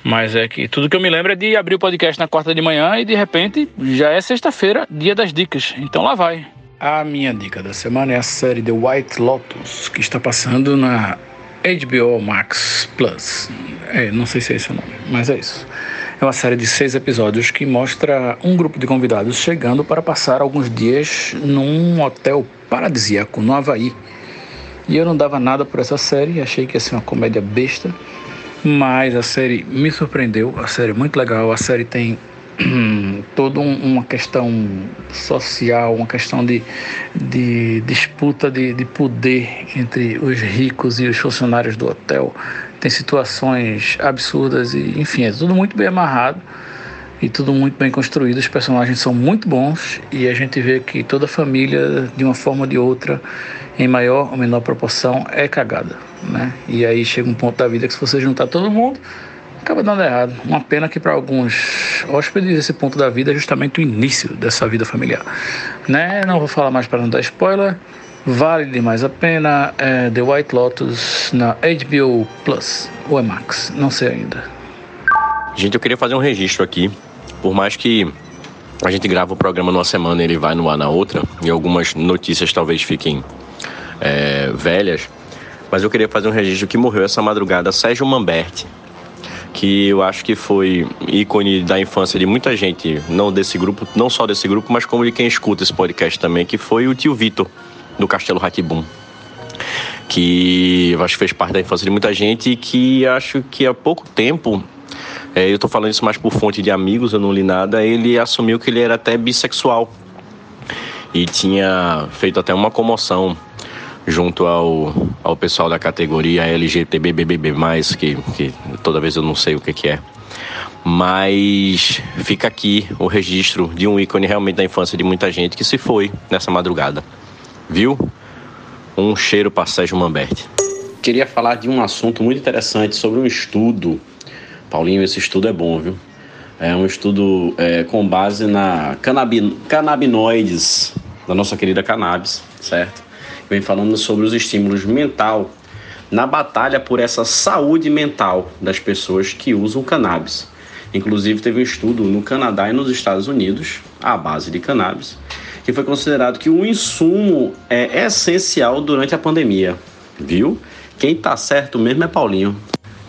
Mas é que tudo que eu me lembro é de abrir o podcast na quarta de manhã e de repente já é sexta-feira, dia das dicas. Então lá vai. A minha dica da semana é a série The White Lotus, que está passando na HBO Max Plus. É, não sei se é esse o nome, mas é isso. É uma série de seis episódios que mostra um grupo de convidados chegando para passar alguns dias num hotel paradisíaco no Havaí. E eu não dava nada por essa série, achei que ia ser uma comédia besta mas a série me surpreendeu, a série é muito legal, a série tem toda um, uma questão social, uma questão de, de disputa de, de poder entre os ricos e os funcionários do hotel. Tem situações absurdas e, enfim, é tudo muito bem amarrado e tudo muito bem construído. Os personagens são muito bons e a gente vê que toda família, de uma forma ou de outra, em maior ou menor proporção, é cagada né? E aí chega um ponto da vida que se você juntar todo mundo, acaba dando errado. Uma pena que para alguns hóspedes esse ponto da vida é justamente o início dessa vida familiar, né? Não vou falar mais para não dar spoiler. Vale demais a pena. É The White Lotus na HBO Plus ou é Max, não sei ainda. Gente, eu queria fazer um registro aqui. Por mais que a gente grava o programa numa semana e ele vai no ar na outra, e algumas notícias talvez fiquem é, velhas, mas eu queria fazer um registro que morreu essa madrugada Sérgio Mamberti, que eu acho que foi ícone da infância de muita gente, não desse grupo, não só desse grupo, mas como de quem escuta esse podcast também, que foi o tio Vitor do Castelo Ratibum. Que eu acho que fez parte da infância de muita gente e que acho que há pouco tempo é, eu estou falando isso mais por fonte de amigos, eu não li nada. Ele assumiu que ele era até bissexual e tinha feito até uma comoção junto ao, ao pessoal da categoria LGTBBB+, que, que toda vez eu não sei o que, que é. Mas fica aqui o registro de um ícone realmente da infância de muita gente que se foi nessa madrugada. Viu? Um cheiro para Sérgio Mamberti. Queria falar de um assunto muito interessante sobre um estudo. Paulinho, esse estudo é bom, viu? É um estudo é, com base na canabinoides da nossa querida cannabis, certo? Vem falando sobre os estímulos mental na batalha por essa saúde mental das pessoas que usam cannabis. Inclusive, teve um estudo no Canadá e nos Estados Unidos, à base de cannabis, que foi considerado que o insumo é essencial durante a pandemia. Viu? Quem tá certo mesmo é Paulinho.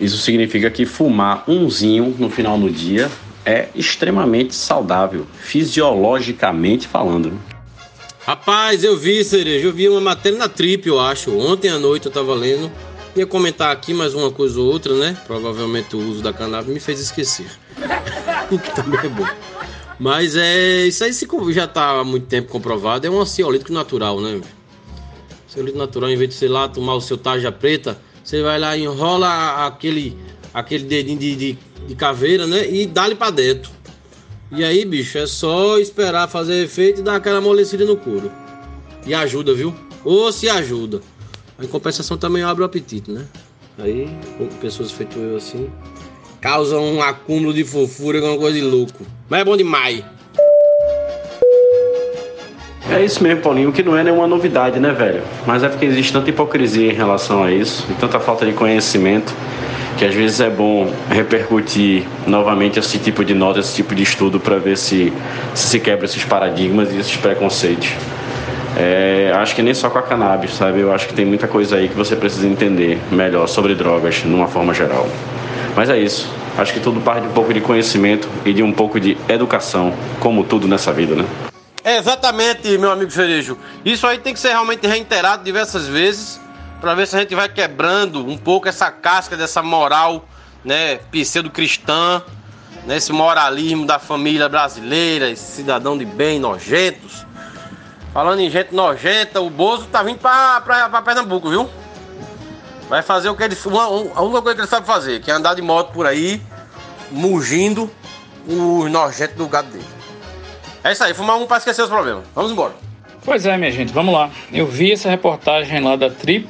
Isso significa que fumar umzinho no final do dia é extremamente saudável, fisiologicamente falando. Rapaz, eu vi, Cereja, eu vi uma matéria na Trip, eu acho. Ontem à noite eu tava lendo. Ia comentar aqui mais uma coisa ou outra, né? Provavelmente o uso da cannabis me fez esquecer. o que também é bom. Mas é. Isso aí já tá há muito tempo comprovado. É um ansiolítico natural, né? Ansiolítico natural, em vez de você lá tomar o seu tarja preta, você vai lá, enrola aquele, aquele dedinho de, de, de caveira, né? E dá-lhe pra dentro. E aí, bicho, é só esperar fazer efeito e dar aquela amolecida no couro. E ajuda, viu? Ou se ajuda. A compensação também abre o apetite, né? Aí, pessoas feito eu assim, causam um acúmulo de fofura que é coisa de louco. Mas é bom demais. É isso mesmo, Paulinho, que não é nenhuma novidade, né, velho? Mas é porque existe tanta hipocrisia em relação a isso e tanta falta de conhecimento que às vezes é bom repercutir novamente esse tipo de nota, esse tipo de estudo para ver se, se quebra esses paradigmas e esses preconceitos. É, acho que nem só com a cannabis, sabe? Eu acho que tem muita coisa aí que você precisa entender melhor sobre drogas, numa forma geral. Mas é isso. Acho que tudo parte de um pouco de conhecimento e de um pouco de educação, como tudo nessa vida, né? É exatamente, meu amigo Cerejo. Isso aí tem que ser realmente reiterado diversas vezes para ver se a gente vai quebrando um pouco essa casca dessa moral, né, pseudo-cristã, né, esse moralismo da família brasileira, esse cidadão de bem nojentos. Falando em gente nojenta, o Bozo tá vindo pra Pernambuco, viu? Vai fazer o que ele. Uma, a única coisa que ele sabe fazer, que é andar de moto por aí, mugindo os nojentos do gado dele. É isso aí, fumar um pra esquecer os problemas. Vamos embora. Pois é, minha gente, vamos lá. Eu vi essa reportagem lá da Trip.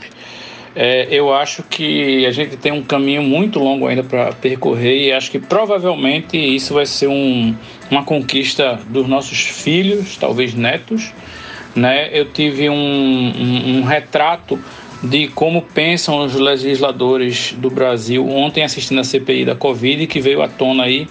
É, eu acho que a gente tem um caminho muito longo ainda para percorrer e acho que provavelmente isso vai ser um, uma conquista dos nossos filhos, talvez netos. Né? Eu tive um, um, um retrato de como pensam os legisladores do Brasil ontem assistindo a CPI da Covid que veio à tona aí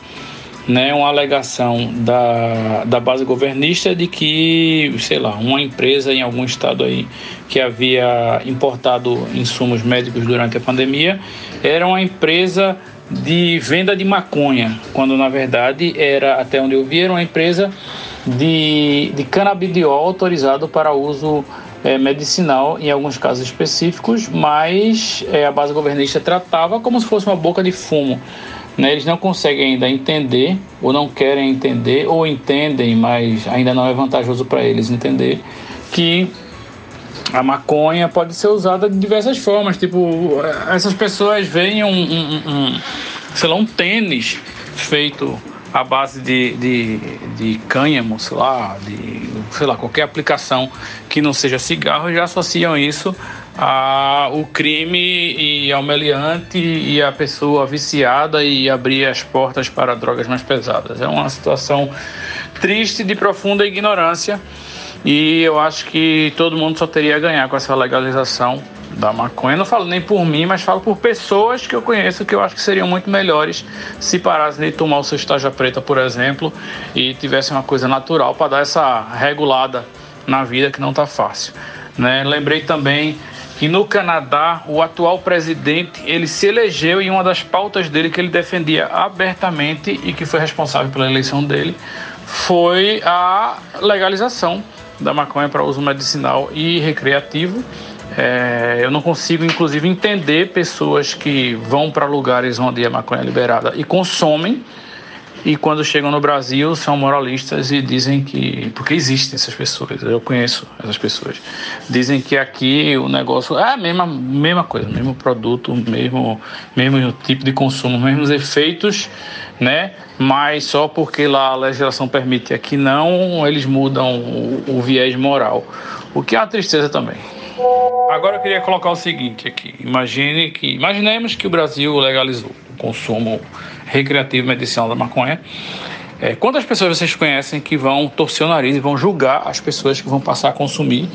né, uma alegação da, da base governista de que, sei lá, uma empresa em algum estado aí que havia importado insumos médicos durante a pandemia era uma empresa de venda de maconha, quando na verdade era, até onde eu vi, era uma empresa de, de canabidiol autorizado para uso é, medicinal em alguns casos específicos, mas é, a base governista tratava como se fosse uma boca de fumo. Né? Eles não conseguem ainda entender, ou não querem entender, ou entendem, mas ainda não é vantajoso para eles entender, que a maconha pode ser usada de diversas formas. Tipo, essas pessoas veem um, um, um sei lá, um tênis feito à base de, de, de cânhamo, sei lá, de sei lá, qualquer aplicação que não seja cigarro, já associam isso ao crime e ao meliante e a pessoa viciada e abrir as portas para drogas mais pesadas. É uma situação triste de profunda ignorância e eu acho que todo mundo só teria a ganhar com essa legalização da maconha. Não falo nem por mim, mas falo por pessoas que eu conheço que eu acho que seriam muito melhores se parassem de tomar o seu estágio preta, por exemplo, e tivessem uma coisa natural para dar essa regulada na vida que não está fácil. Né? Lembrei também que no Canadá o atual presidente ele se elegeu e uma das pautas dele que ele defendia abertamente e que foi responsável pela eleição dele foi a legalização da maconha para uso medicinal e recreativo. É, eu não consigo, inclusive, entender pessoas que vão para lugares onde a maconha é liberada e consomem e quando chegam no Brasil são moralistas e dizem que. Porque existem essas pessoas, eu conheço essas pessoas. Dizem que aqui o negócio é a mesma, mesma coisa, mesmo produto, mesmo, mesmo tipo de consumo, mesmos efeitos, né? Mas só porque lá a legislação permite aqui não, eles mudam o, o viés moral. O que é uma tristeza também. Agora eu queria colocar o seguinte aqui. Imagine que. Imaginemos que o Brasil legalizou o consumo recreativo medicinal da maconha. É, quantas pessoas vocês conhecem que vão torcer o nariz e vão julgar as pessoas que vão passar a consumir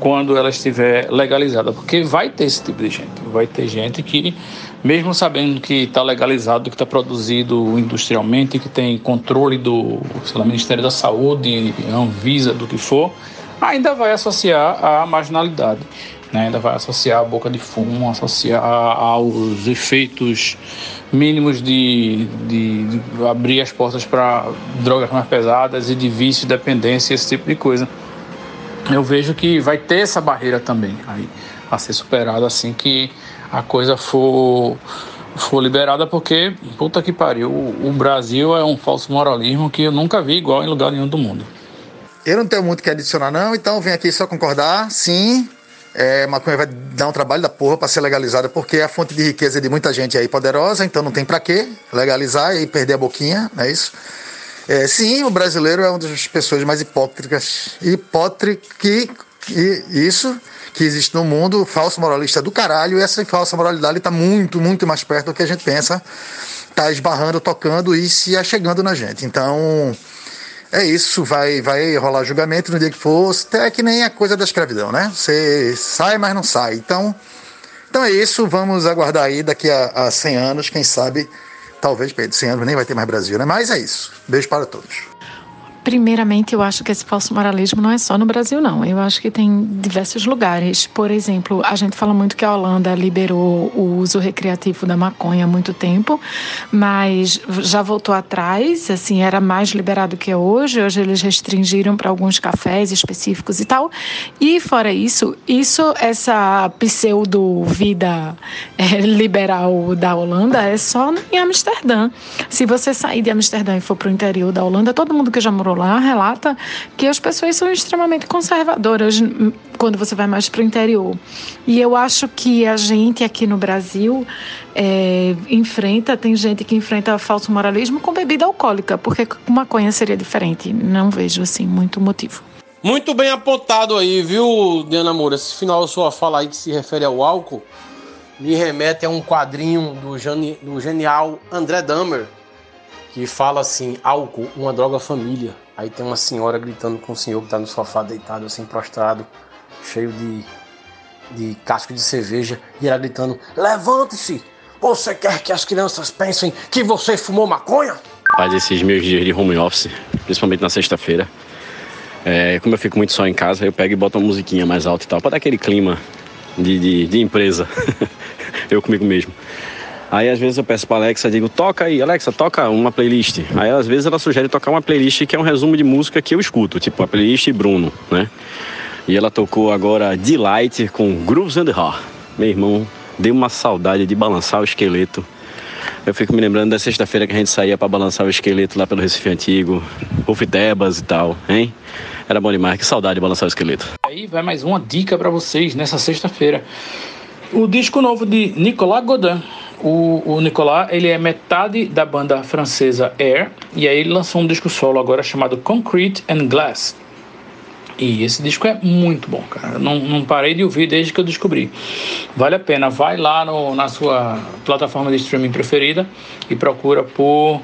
quando ela estiver legalizada? Porque vai ter esse tipo de gente. Vai ter gente que, mesmo sabendo que está legalizado, que está produzido industrialmente, que tem controle do lá, Ministério da Saúde, Anvisa, do que for, ainda vai associar à marginalidade. Né? Ainda vai associar a boca de fumo, associar aos efeitos mínimos de, de, de abrir as portas para drogas mais pesadas e de vício, dependência, esse tipo de coisa. Eu vejo que vai ter essa barreira também aí a ser superada assim que a coisa for for liberada, porque puta que pariu, o, o Brasil é um falso moralismo que eu nunca vi igual em lugar nenhum do mundo. Eu não tenho muito que adicionar, não, então vim aqui só concordar. Sim, é, maconha vai dar um trabalho da porra para ser legalizada, porque é a fonte de riqueza de muita gente aí poderosa, então não tem para que legalizar e perder a boquinha, é isso? É, sim, o brasileiro é uma das pessoas mais hipócritas, hipócritas, isso, que existe no mundo, falso moralista do caralho, e essa falsa moralidade está muito, muito mais perto do que a gente pensa, tá esbarrando, tocando e se achegando na gente. Então, é isso, vai, vai rolar julgamento no dia que for, até que nem a coisa da escravidão, né? Você sai, mas não sai. Então, então é isso, vamos aguardar aí daqui a, a 100 anos, quem sabe, talvez, Pedro, 100 anos nem vai ter mais Brasil, né? Mas é isso. Beijo para todos. Primeiramente, eu acho que esse falso moralismo não é só no Brasil, não. Eu acho que tem diversos lugares. Por exemplo, a gente fala muito que a Holanda liberou o uso recreativo da maconha há muito tempo, mas já voltou atrás, assim, era mais liberado que é hoje. Hoje eles restringiram para alguns cafés específicos e tal. E fora isso, isso, essa pseudo-vida é, liberal da Holanda é só em Amsterdã. Se você sair de Amsterdã e for para o interior da Holanda, todo mundo que já morou lá relata que as pessoas são extremamente conservadoras quando você vai mais para o interior. E eu acho que a gente aqui no Brasil é, enfrenta, tem gente que enfrenta falso moralismo com bebida alcoólica, porque com maconha seria diferente. Não vejo assim muito motivo. Muito bem apontado aí, viu, Diana Moura? Esse final da sua fala aí que se refere ao álcool me remete a um quadrinho do, do genial André Dahmer, que fala assim: álcool, uma droga família. Aí tem uma senhora gritando com o senhor que está no sofá deitado, assim, prostrado, cheio de, de casco de cerveja, e ela gritando: Levante-se! Você quer que as crianças pensem que você fumou maconha? Faz esses meus dias de home office, principalmente na sexta-feira. É, como eu fico muito só em casa, eu pego e boto uma musiquinha mais alta e tal, para dar aquele clima de, de, de empresa. eu comigo mesmo. Aí às vezes eu peço pra Alexa, digo, toca aí, Alexa, toca uma playlist. Aí às vezes ela sugere tocar uma playlist que é um resumo de música que eu escuto, tipo a playlist Bruno, né? E ela tocou agora Delight com Grooves and Heart. Meu irmão, deu uma saudade de balançar o esqueleto. Eu fico me lembrando da sexta-feira que a gente saía para balançar o esqueleto lá pelo Recife Antigo, Ufitebas e tal, hein? Era bom demais, que saudade de balançar o esqueleto. Aí vai mais uma dica para vocês nessa sexta-feira. O disco novo de Nicolas Godin, o, o Nicolas, ele é metade da banda francesa Air, e aí ele lançou um disco solo agora chamado Concrete and Glass. E esse disco é muito bom, cara. Não, não parei de ouvir desde que eu descobri. Vale a pena. Vai lá no, na sua plataforma de streaming preferida e procura por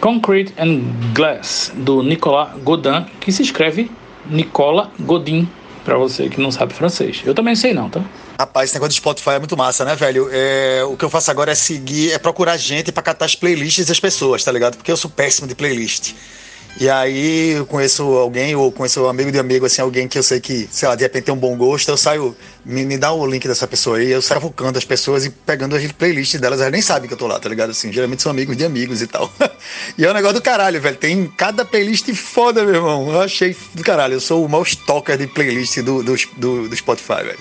Concrete and Glass, do Nicolas Godin, que se escreve Nicola Godin, para você que não sabe francês. Eu também sei não, tá? Rapaz, esse negócio de Spotify é muito massa, né, velho? É, o que eu faço agora é seguir, é procurar gente para catar as playlists das pessoas, tá ligado? Porque eu sou péssimo de playlist. E aí eu conheço alguém, ou conheço um amigo de amigo, assim, alguém que eu sei que, sei lá, de repente tem um bom gosto, eu saio, me, me dá o link dessa pessoa aí, eu saio vulcando as pessoas e pegando as playlists delas, elas nem sabem que eu tô lá, tá ligado? Assim, geralmente são amigos de amigos e tal. e é um negócio do caralho, velho. Tem cada playlist foda, meu irmão. Eu achei do caralho. Eu sou o maior stalker de playlist do, do, do, do Spotify, velho.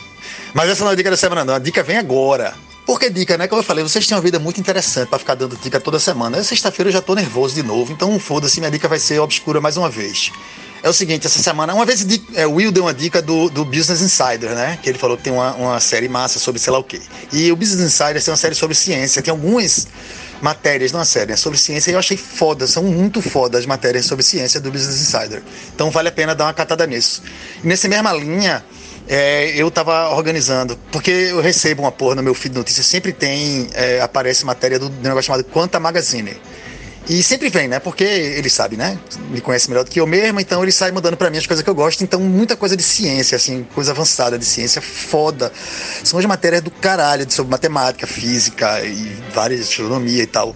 Mas essa não é a dica da semana, não. A dica vem agora. Por que dica, né? Como eu falei, vocês têm uma vida muito interessante para ficar dando dica toda semana. Sexta-feira eu já tô nervoso de novo, então foda-se, minha dica vai ser obscura mais uma vez. É o seguinte, essa semana, uma vez é, Will deu uma dica do, do Business Insider, né? Que ele falou que tem uma, uma série massa sobre sei lá o quê. E o Business Insider tem uma série sobre ciência, tem algumas matérias numa série né, sobre ciência e eu achei foda, são muito foda as matérias sobre ciência do Business Insider. Então vale a pena dar uma catada nisso. E nessa mesma linha, é, eu tava organizando, porque eu recebo uma porra no meu feed de notícias, sempre tem, é, aparece matéria do, do negócio chamado Quanta Magazine. E sempre vem, né? Porque ele sabe, né? Me conhece melhor do que eu mesmo, então ele sai mandando para mim as coisas que eu gosto. Então, muita coisa de ciência, assim, coisa avançada de ciência, foda. São as matérias do caralho, sobre matemática, física e várias astronomia e tal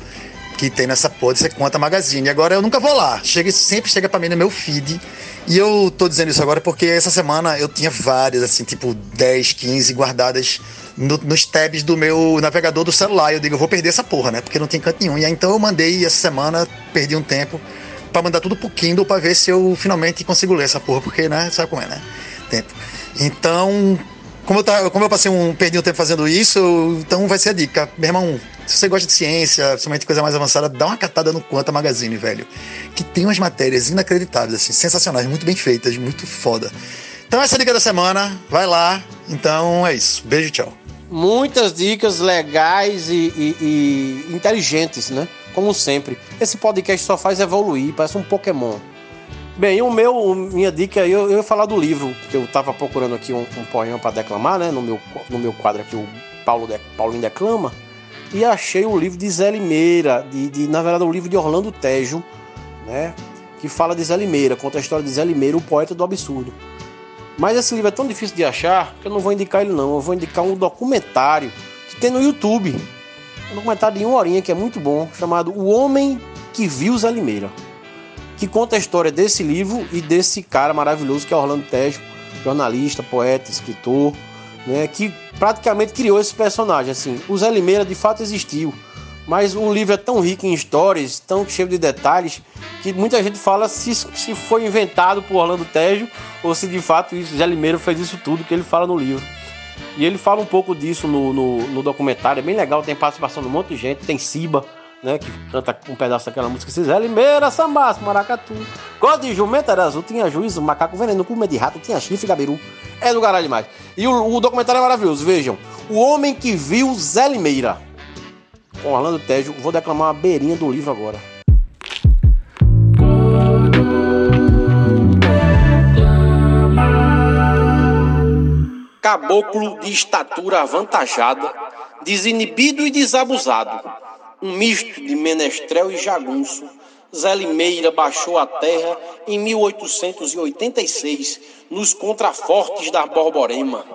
que tem nessa porra desse Conta Magazine. Agora eu nunca vou lá. Chega, sempre chega para mim no meu feed. E eu tô dizendo isso agora porque essa semana eu tinha várias, assim, tipo 10, 15 guardadas no, nos tabs do meu navegador do celular. Eu digo, eu vou perder essa porra, né? Porque não tem canto nenhum. E aí então eu mandei essa semana, perdi um tempo, para mandar tudo pro Kindle pra ver se eu finalmente consigo ler essa porra, porque, né? Sabe como é, né? Tempo. Então, como eu, tá, como eu passei um, perdi um tempo fazendo isso, então vai ser a dica. Meu irmão, se você gosta de ciência, principalmente coisa mais avançada, dá uma catada no Quanta Magazine, velho. Que tem umas matérias inacreditáveis, assim, sensacionais, muito bem feitas, muito foda. Então essa é a dica da semana, vai lá. Então é isso. Beijo, tchau. Muitas dicas legais e, e, e inteligentes, né? Como sempre. Esse podcast só faz evoluir, parece um Pokémon. Bem, o meu, minha dica, eu, eu ia falar do livro, que eu estava procurando aqui um, um poema para declamar, né? No meu, no meu quadro aqui, o Paulo de, Paulinho Declama, e achei o livro de Zé Limeira, de, de, na verdade, o livro de Orlando Tejo, né? Que fala de Zé Limeira, conta a história de Zé Limeira, o poeta do absurdo. Mas esse livro é tão difícil de achar que eu não vou indicar ele não. Eu vou indicar um documentário que tem no YouTube. Um documentário de uma horinha que é muito bom, chamado O Homem que Viu Zé Limeira. Que conta a história desse livro e desse cara maravilhoso que é Orlando Tejo, jornalista, poeta, escritor, né, que praticamente criou esse personagem. Assim, o Zé Limeira de fato existiu, mas o livro é tão rico em histórias, tão cheio de detalhes, que muita gente fala se, se foi inventado por Orlando Tejo ou se de fato isso, Zé Limeira fez isso tudo que ele fala no livro. E ele fala um pouco disso no, no, no documentário, é bem legal, tem participação de um monte de gente, tem Siba, né, que canta um pedaço daquela música, Zé Limeira, Sambaço, Maracatu. Gosto de jumento era azul, tinha juízo, macaco veneno, come de rato, tinha chifre, gabiru. É do caralho demais. E o, o documentário é maravilhoso, vejam. O Homem que Viu Zé Limeira. Com Orlando Tejo, vou declamar uma beirinha do livro agora. Caboclo de estatura avantajada, desinibido e desabusado, um misto de menestrel e jagunço, Zé Limeira baixou a terra em 1886, nos contrafortes da Borborema.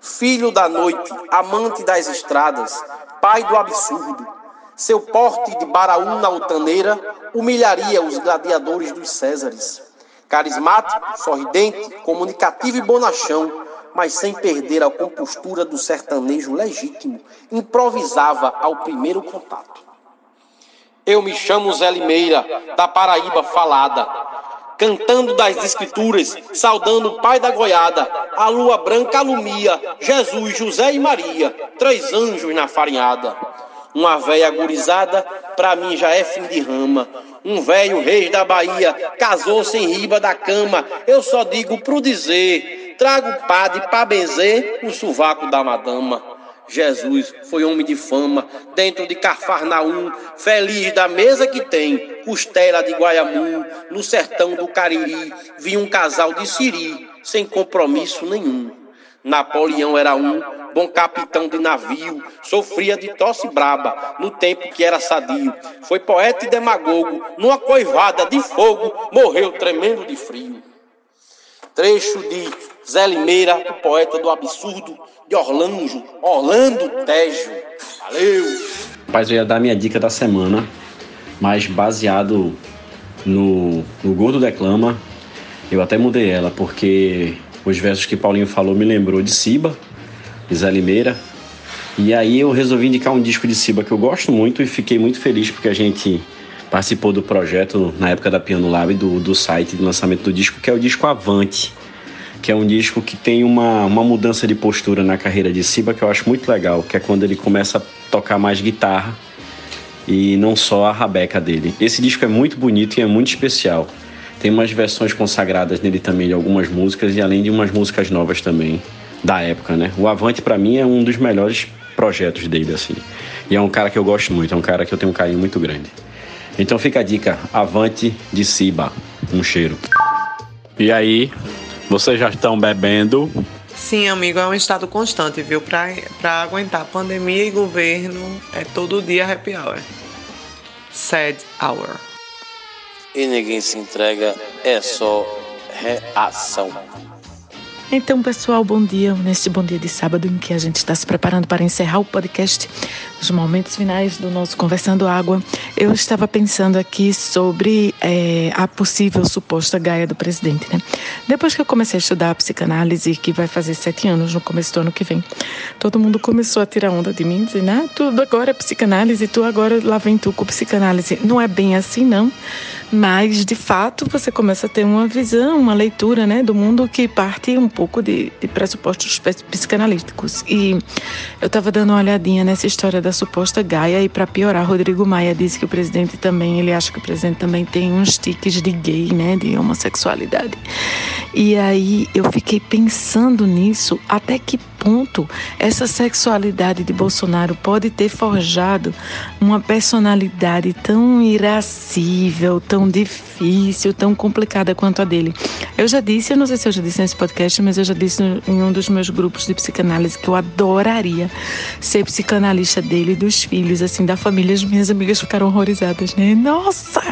Filho da noite, amante das estradas, pai do absurdo, seu porte de baraú na altaneira humilharia os gladiadores dos Césares. Carismático, sorridente, comunicativo e bonachão, mas sem perder a compostura do sertanejo legítimo, improvisava ao primeiro contato. Eu me chamo Zé Limeira, da Paraíba falada, cantando das escrituras, saudando o pai da goiada, a lua branca alumia, Jesus, José e Maria, três anjos na farinhada. Uma véia gurizada, pra mim já é fim de rama. Um velho rei da Bahia, casou-se em riba da cama. Eu só digo pro dizer, trago o padre para benzer o sovaco da madama. Jesus foi homem de fama, dentro de Cafarnaum, feliz da mesa que tem, costela de Guaiamu, no sertão do Cariri, vi um casal de siri, sem compromisso nenhum. Napoleão era um, bom capitão de navio, sofria de tosse braba, no tempo que era sadio. Foi poeta e demagogo, numa coivada de fogo, morreu tremendo de frio. Trecho de Zé Limeira, o poeta do absurdo, de Orlando, Orlando Tejo. Valeu! Rapaz, eu ia dar minha dica da semana, mas baseado no, no Gordo Declama, eu até mudei ela, porque os versos que Paulinho falou me lembrou de Siba, de Zé Limeira. E aí eu resolvi indicar um disco de Siba que eu gosto muito e fiquei muito feliz porque a gente participou do projeto na época da Piano Lab, do, do site de lançamento do disco, que é o disco Avante que é um disco que tem uma, uma mudança de postura na carreira de Siba que eu acho muito legal, que é quando ele começa a tocar mais guitarra e não só a rabeca dele. Esse disco é muito bonito e é muito especial. Tem umas versões consagradas nele também de algumas músicas e além de umas músicas novas também da época, né? O Avante para mim é um dos melhores projetos dele assim. E é um cara que eu gosto muito, é um cara que eu tenho um carinho muito grande. Então fica a dica, Avante de Siba. Um cheiro. E aí, vocês já estão bebendo? Sim, amigo, é um estado constante, viu? Pra, pra aguentar pandemia e governo, é todo dia happy hour. Sad hour. E ninguém se entrega, é só reação. Então, pessoal, bom dia. Neste bom dia de sábado em que a gente está se preparando para encerrar o podcast, nos momentos finais do nosso Conversando Água, eu estava pensando aqui sobre é, a possível suposta gaia do presidente, né? Depois que eu comecei a estudar a psicanálise, que vai fazer sete anos no começo do ano que vem, todo mundo começou a tirar onda de mim, dizendo, ah, tudo agora é psicanálise, tu agora lá vem tu com psicanálise. Não é bem assim, não mas de fato você começa a ter uma visão, uma leitura né, do mundo que parte um pouco de, de pressupostos psicanalíticos. E eu estava dando uma olhadinha nessa história da suposta Gaia e para piorar, Rodrigo Maia disse que o presidente também, ele acha que o presidente também tem uns tiques de gay, né, de homossexualidade. E aí eu fiquei pensando nisso, até que ponto essa sexualidade de Bolsonaro pode ter forjado uma personalidade tão irascível, tão difícil, tão complicada quanto a dele. Eu já disse, eu não sei se eu já disse nesse podcast, mas eu já disse em um dos meus grupos de psicanálise que eu adoraria ser psicanalista dele e dos filhos, assim, da família. As minhas amigas ficaram horrorizadas, né? Nossa,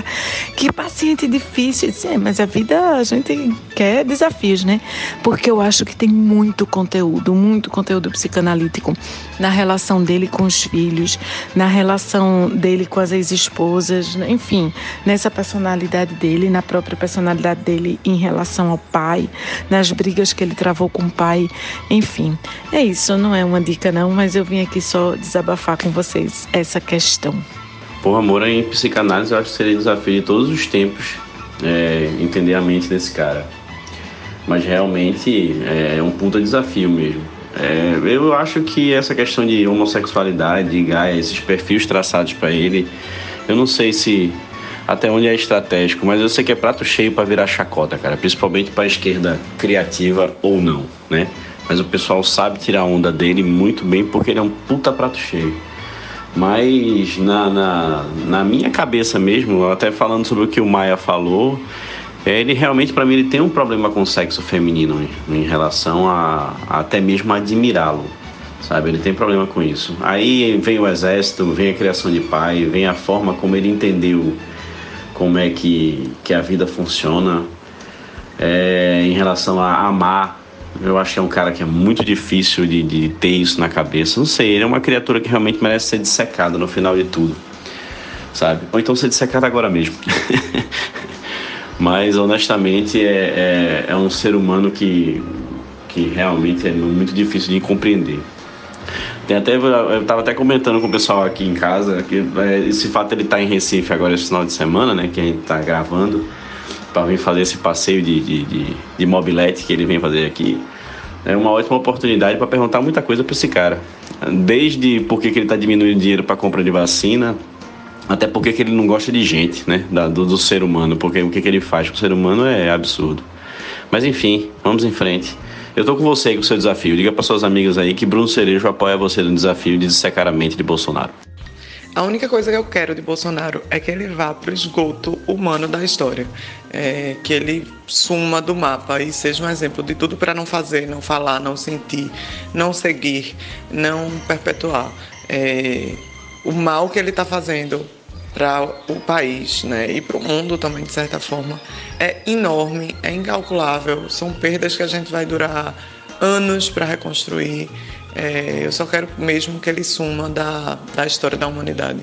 que paciente difícil. Disse, é, mas a vida, a gente quer desafios, né? Porque eu acho que tem muito conteúdo, muito conteúdo psicanalítico na relação dele com os filhos, na relação dele com as ex-esposas, enfim, nessa personalidade dele, na própria personalidade dele em relação ao pai, nas brigas que ele travou com o pai, enfim. É isso, não é uma dica não, mas eu vim aqui só desabafar com vocês essa questão. Por amor em psicanálise, eu acho que seria desafio de todos os tempos é, entender a mente desse cara. Mas realmente é um puta desafio mesmo. É, eu acho que essa questão de homossexualidade, de Gaia, esses perfis traçados para ele, eu não sei se até onde é estratégico, mas eu sei que é prato cheio para virar chacota, cara, principalmente para esquerda criativa ou não, né? Mas o pessoal sabe tirar onda dele muito bem porque ele é um puta prato cheio. Mas na, na, na minha cabeça mesmo, até falando sobre o que o Maia falou, ele realmente, para mim, ele tem um problema com o sexo feminino em, em relação a, a até mesmo admirá-lo, sabe? Ele tem problema com isso. Aí vem o exército, vem a criação de pai, vem a forma como ele entendeu como é que, que a vida funciona é, em relação a amar eu acho que é um cara que é muito difícil de, de ter isso na cabeça. Não sei, ele é uma criatura que realmente merece ser dissecada no final de tudo. Sabe? Ou então ser dissecada agora mesmo. Mas honestamente é, é, é, um ser humano que, que realmente é muito difícil de compreender. Tem até, eu estava até comentando com o pessoal aqui em casa que é, esse fato ele estar tá em Recife agora esse final de semana, né, que a gente está gravando, para vir fazer esse passeio de, de, de, de mobilete que ele vem fazer aqui. É uma ótima oportunidade para perguntar muita coisa para esse cara. Desde por que, que ele está diminuindo dinheiro para compra de vacina, até porque que ele não gosta de gente, né? Da, do, do, ser humano, porque o que, que ele faz com o ser humano é absurdo. Mas enfim, vamos em frente. Eu tô com você aí com o seu desafio. Diga para suas amigas aí que Bruno Cerejo apoia você no desafio de dissecar a mente de Bolsonaro. A única coisa que eu quero de Bolsonaro é que ele vá para o esgoto humano da história, é, que ele suma do mapa e seja um exemplo de tudo para não fazer, não falar, não sentir, não seguir, não perpetuar. É, o mal que ele está fazendo para o país né, e para o mundo também, de certa forma, é enorme, é incalculável. São perdas que a gente vai durar anos para reconstruir. É, eu só quero mesmo que ele suma da, da história da humanidade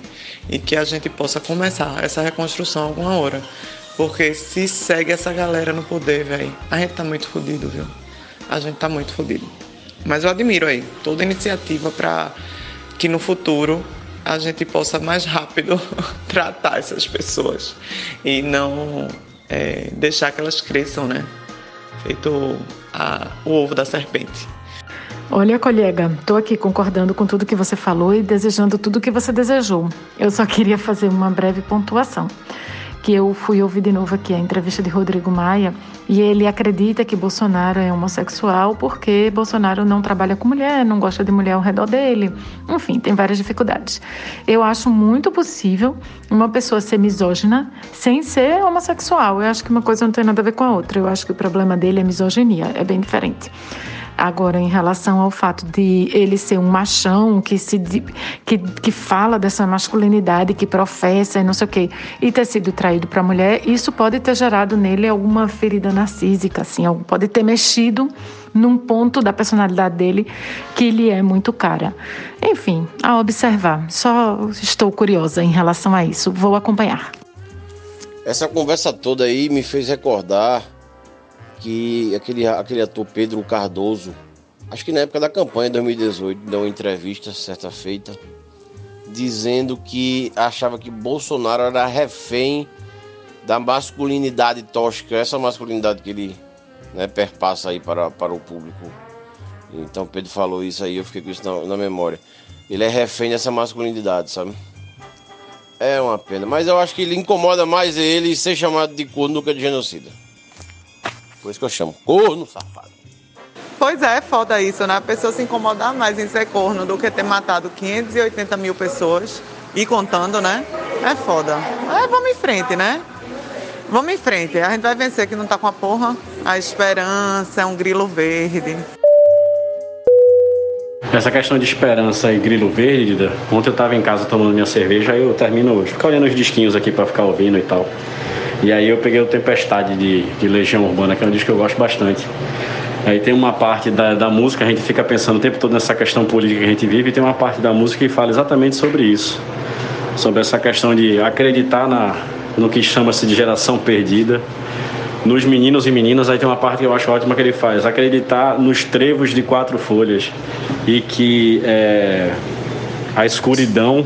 e que a gente possa começar essa reconstrução alguma hora. Porque se segue essa galera no poder, velho, a gente tá muito fodido, viu? A gente tá muito fodido. Mas eu admiro aí toda iniciativa para que no futuro a gente possa mais rápido tratar essas pessoas e não é, deixar que elas cresçam, né? Feito a, o ovo da serpente. Olha, colega, estou aqui concordando com tudo que você falou e desejando tudo que você desejou. Eu só queria fazer uma breve pontuação. Que eu fui ouvir de novo aqui a entrevista de Rodrigo Maia e ele acredita que Bolsonaro é homossexual porque Bolsonaro não trabalha com mulher, não gosta de mulher ao redor dele. Enfim, tem várias dificuldades. Eu acho muito possível uma pessoa ser misógina sem ser homossexual. Eu acho que uma coisa não tem nada a ver com a outra. Eu acho que o problema dele é misoginia, é bem diferente. Agora, em relação ao fato de ele ser um machão que, se, que, que fala dessa masculinidade, que professa e não sei o quê, e ter sido traído para a mulher, isso pode ter gerado nele alguma ferida narcísica, assim, pode ter mexido num ponto da personalidade dele que lhe é muito cara. Enfim, a observar. Só estou curiosa em relação a isso. Vou acompanhar. Essa conversa toda aí me fez recordar que aquele, aquele ator Pedro Cardoso, acho que na época da campanha de 2018, deu uma entrevista certa feita, dizendo que achava que Bolsonaro era refém da masculinidade tóxica, essa masculinidade que ele né, perpassa aí para, para o público. Então Pedro falou isso aí, eu fiquei com isso na, na memória. Ele é refém dessa masculinidade, sabe? É uma pena, mas eu acho que ele incomoda mais ele ser chamado de corno do que de genocida. Por isso que eu chamo corno safado. Pois é, é foda isso, né? A pessoa se incomodar mais em ser corno do que ter matado 580 mil pessoas e contando, né? É foda. É, vamos em frente, né? Vamos em frente. A gente vai vencer que não tá com a porra. A esperança é um grilo verde. Essa questão de esperança e grilo verde, Dida, ontem eu tava em casa tomando minha cerveja, aí eu termino hoje, ficar olhando os disquinhos aqui para ficar ouvindo e tal. E aí eu peguei o Tempestade de, de Legião Urbana, que é um disco que eu gosto bastante. Aí tem uma parte da, da música, a gente fica pensando o tempo todo nessa questão política que a gente vive, e tem uma parte da música que fala exatamente sobre isso. Sobre essa questão de acreditar na, no que chama-se de geração perdida. Nos meninos e meninas, aí tem uma parte que eu acho ótima que ele faz: acreditar nos trevos de quatro folhas e que é, a escuridão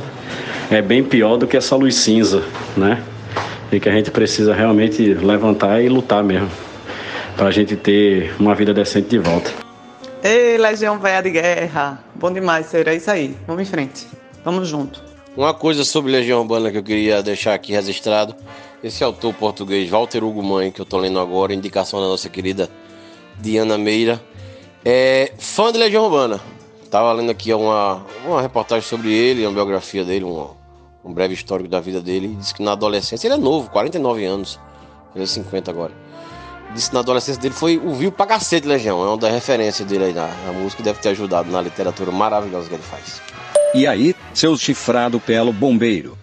é bem pior do que essa luz cinza, né? E que a gente precisa realmente levantar e lutar mesmo para a gente ter uma vida decente de volta. Ei, Legião Véia de Guerra. Bom demais, ser é isso aí. Vamos em frente. Vamos junto. Uma coisa sobre Legião Urbana que eu queria deixar aqui registrado. Esse autor português, Walter Hugo Mãe, que eu tô lendo agora, indicação da nossa querida Diana Meira, é fã de Legião Urbana. Tava lendo aqui uma, uma reportagem sobre ele, uma biografia dele, um, um breve histórico da vida dele. Diz que na adolescência, ele é novo, 49 anos, ele é 50 agora disse na adolescência dele foi ouviu pra cacete Legião. É uma das referências dele aí na, na música deve ter ajudado na literatura maravilhosa que ele faz. E aí, seu chifrado pelo bombeiro.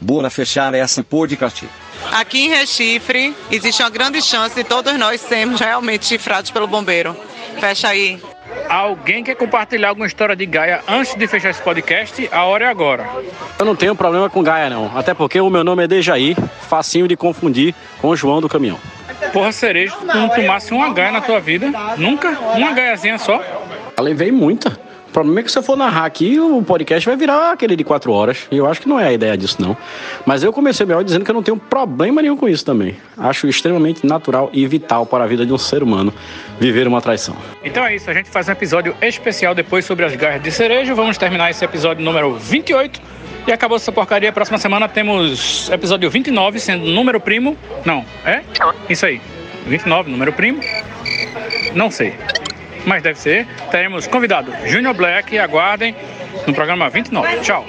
Bora fechar essa podcast. Aqui em Recife, existe uma grande chance de todos nós sermos realmente chifrados pelo bombeiro. Fecha aí. Alguém quer compartilhar alguma história de Gaia antes de fechar esse podcast? A hora é agora. Eu não tenho problema com Gaia, não. Até porque o meu nome é Dejaí, facinho de confundir com o João do caminhão. Porra, cereja, tu não tomasse uma gaia na tua vida? Nunca? Uma gaiazinha só? Eu levei muita. O problema é que se eu for narrar aqui, o podcast vai virar aquele de quatro horas. E eu acho que não é a ideia disso, não. Mas eu comecei melhor dizendo que eu não tenho problema nenhum com isso também. Acho extremamente natural e vital para a vida de um ser humano viver uma traição. Então é isso, a gente faz um episódio especial depois sobre as garras de cereja. Vamos terminar esse episódio número 28. E acabou essa porcaria. Próxima semana temos episódio 29, sendo número primo. Não, é? Isso aí. 29, número primo. Não sei mas deve ser, teremos convidado Júnior Black e aguardem no programa 29. Tchau.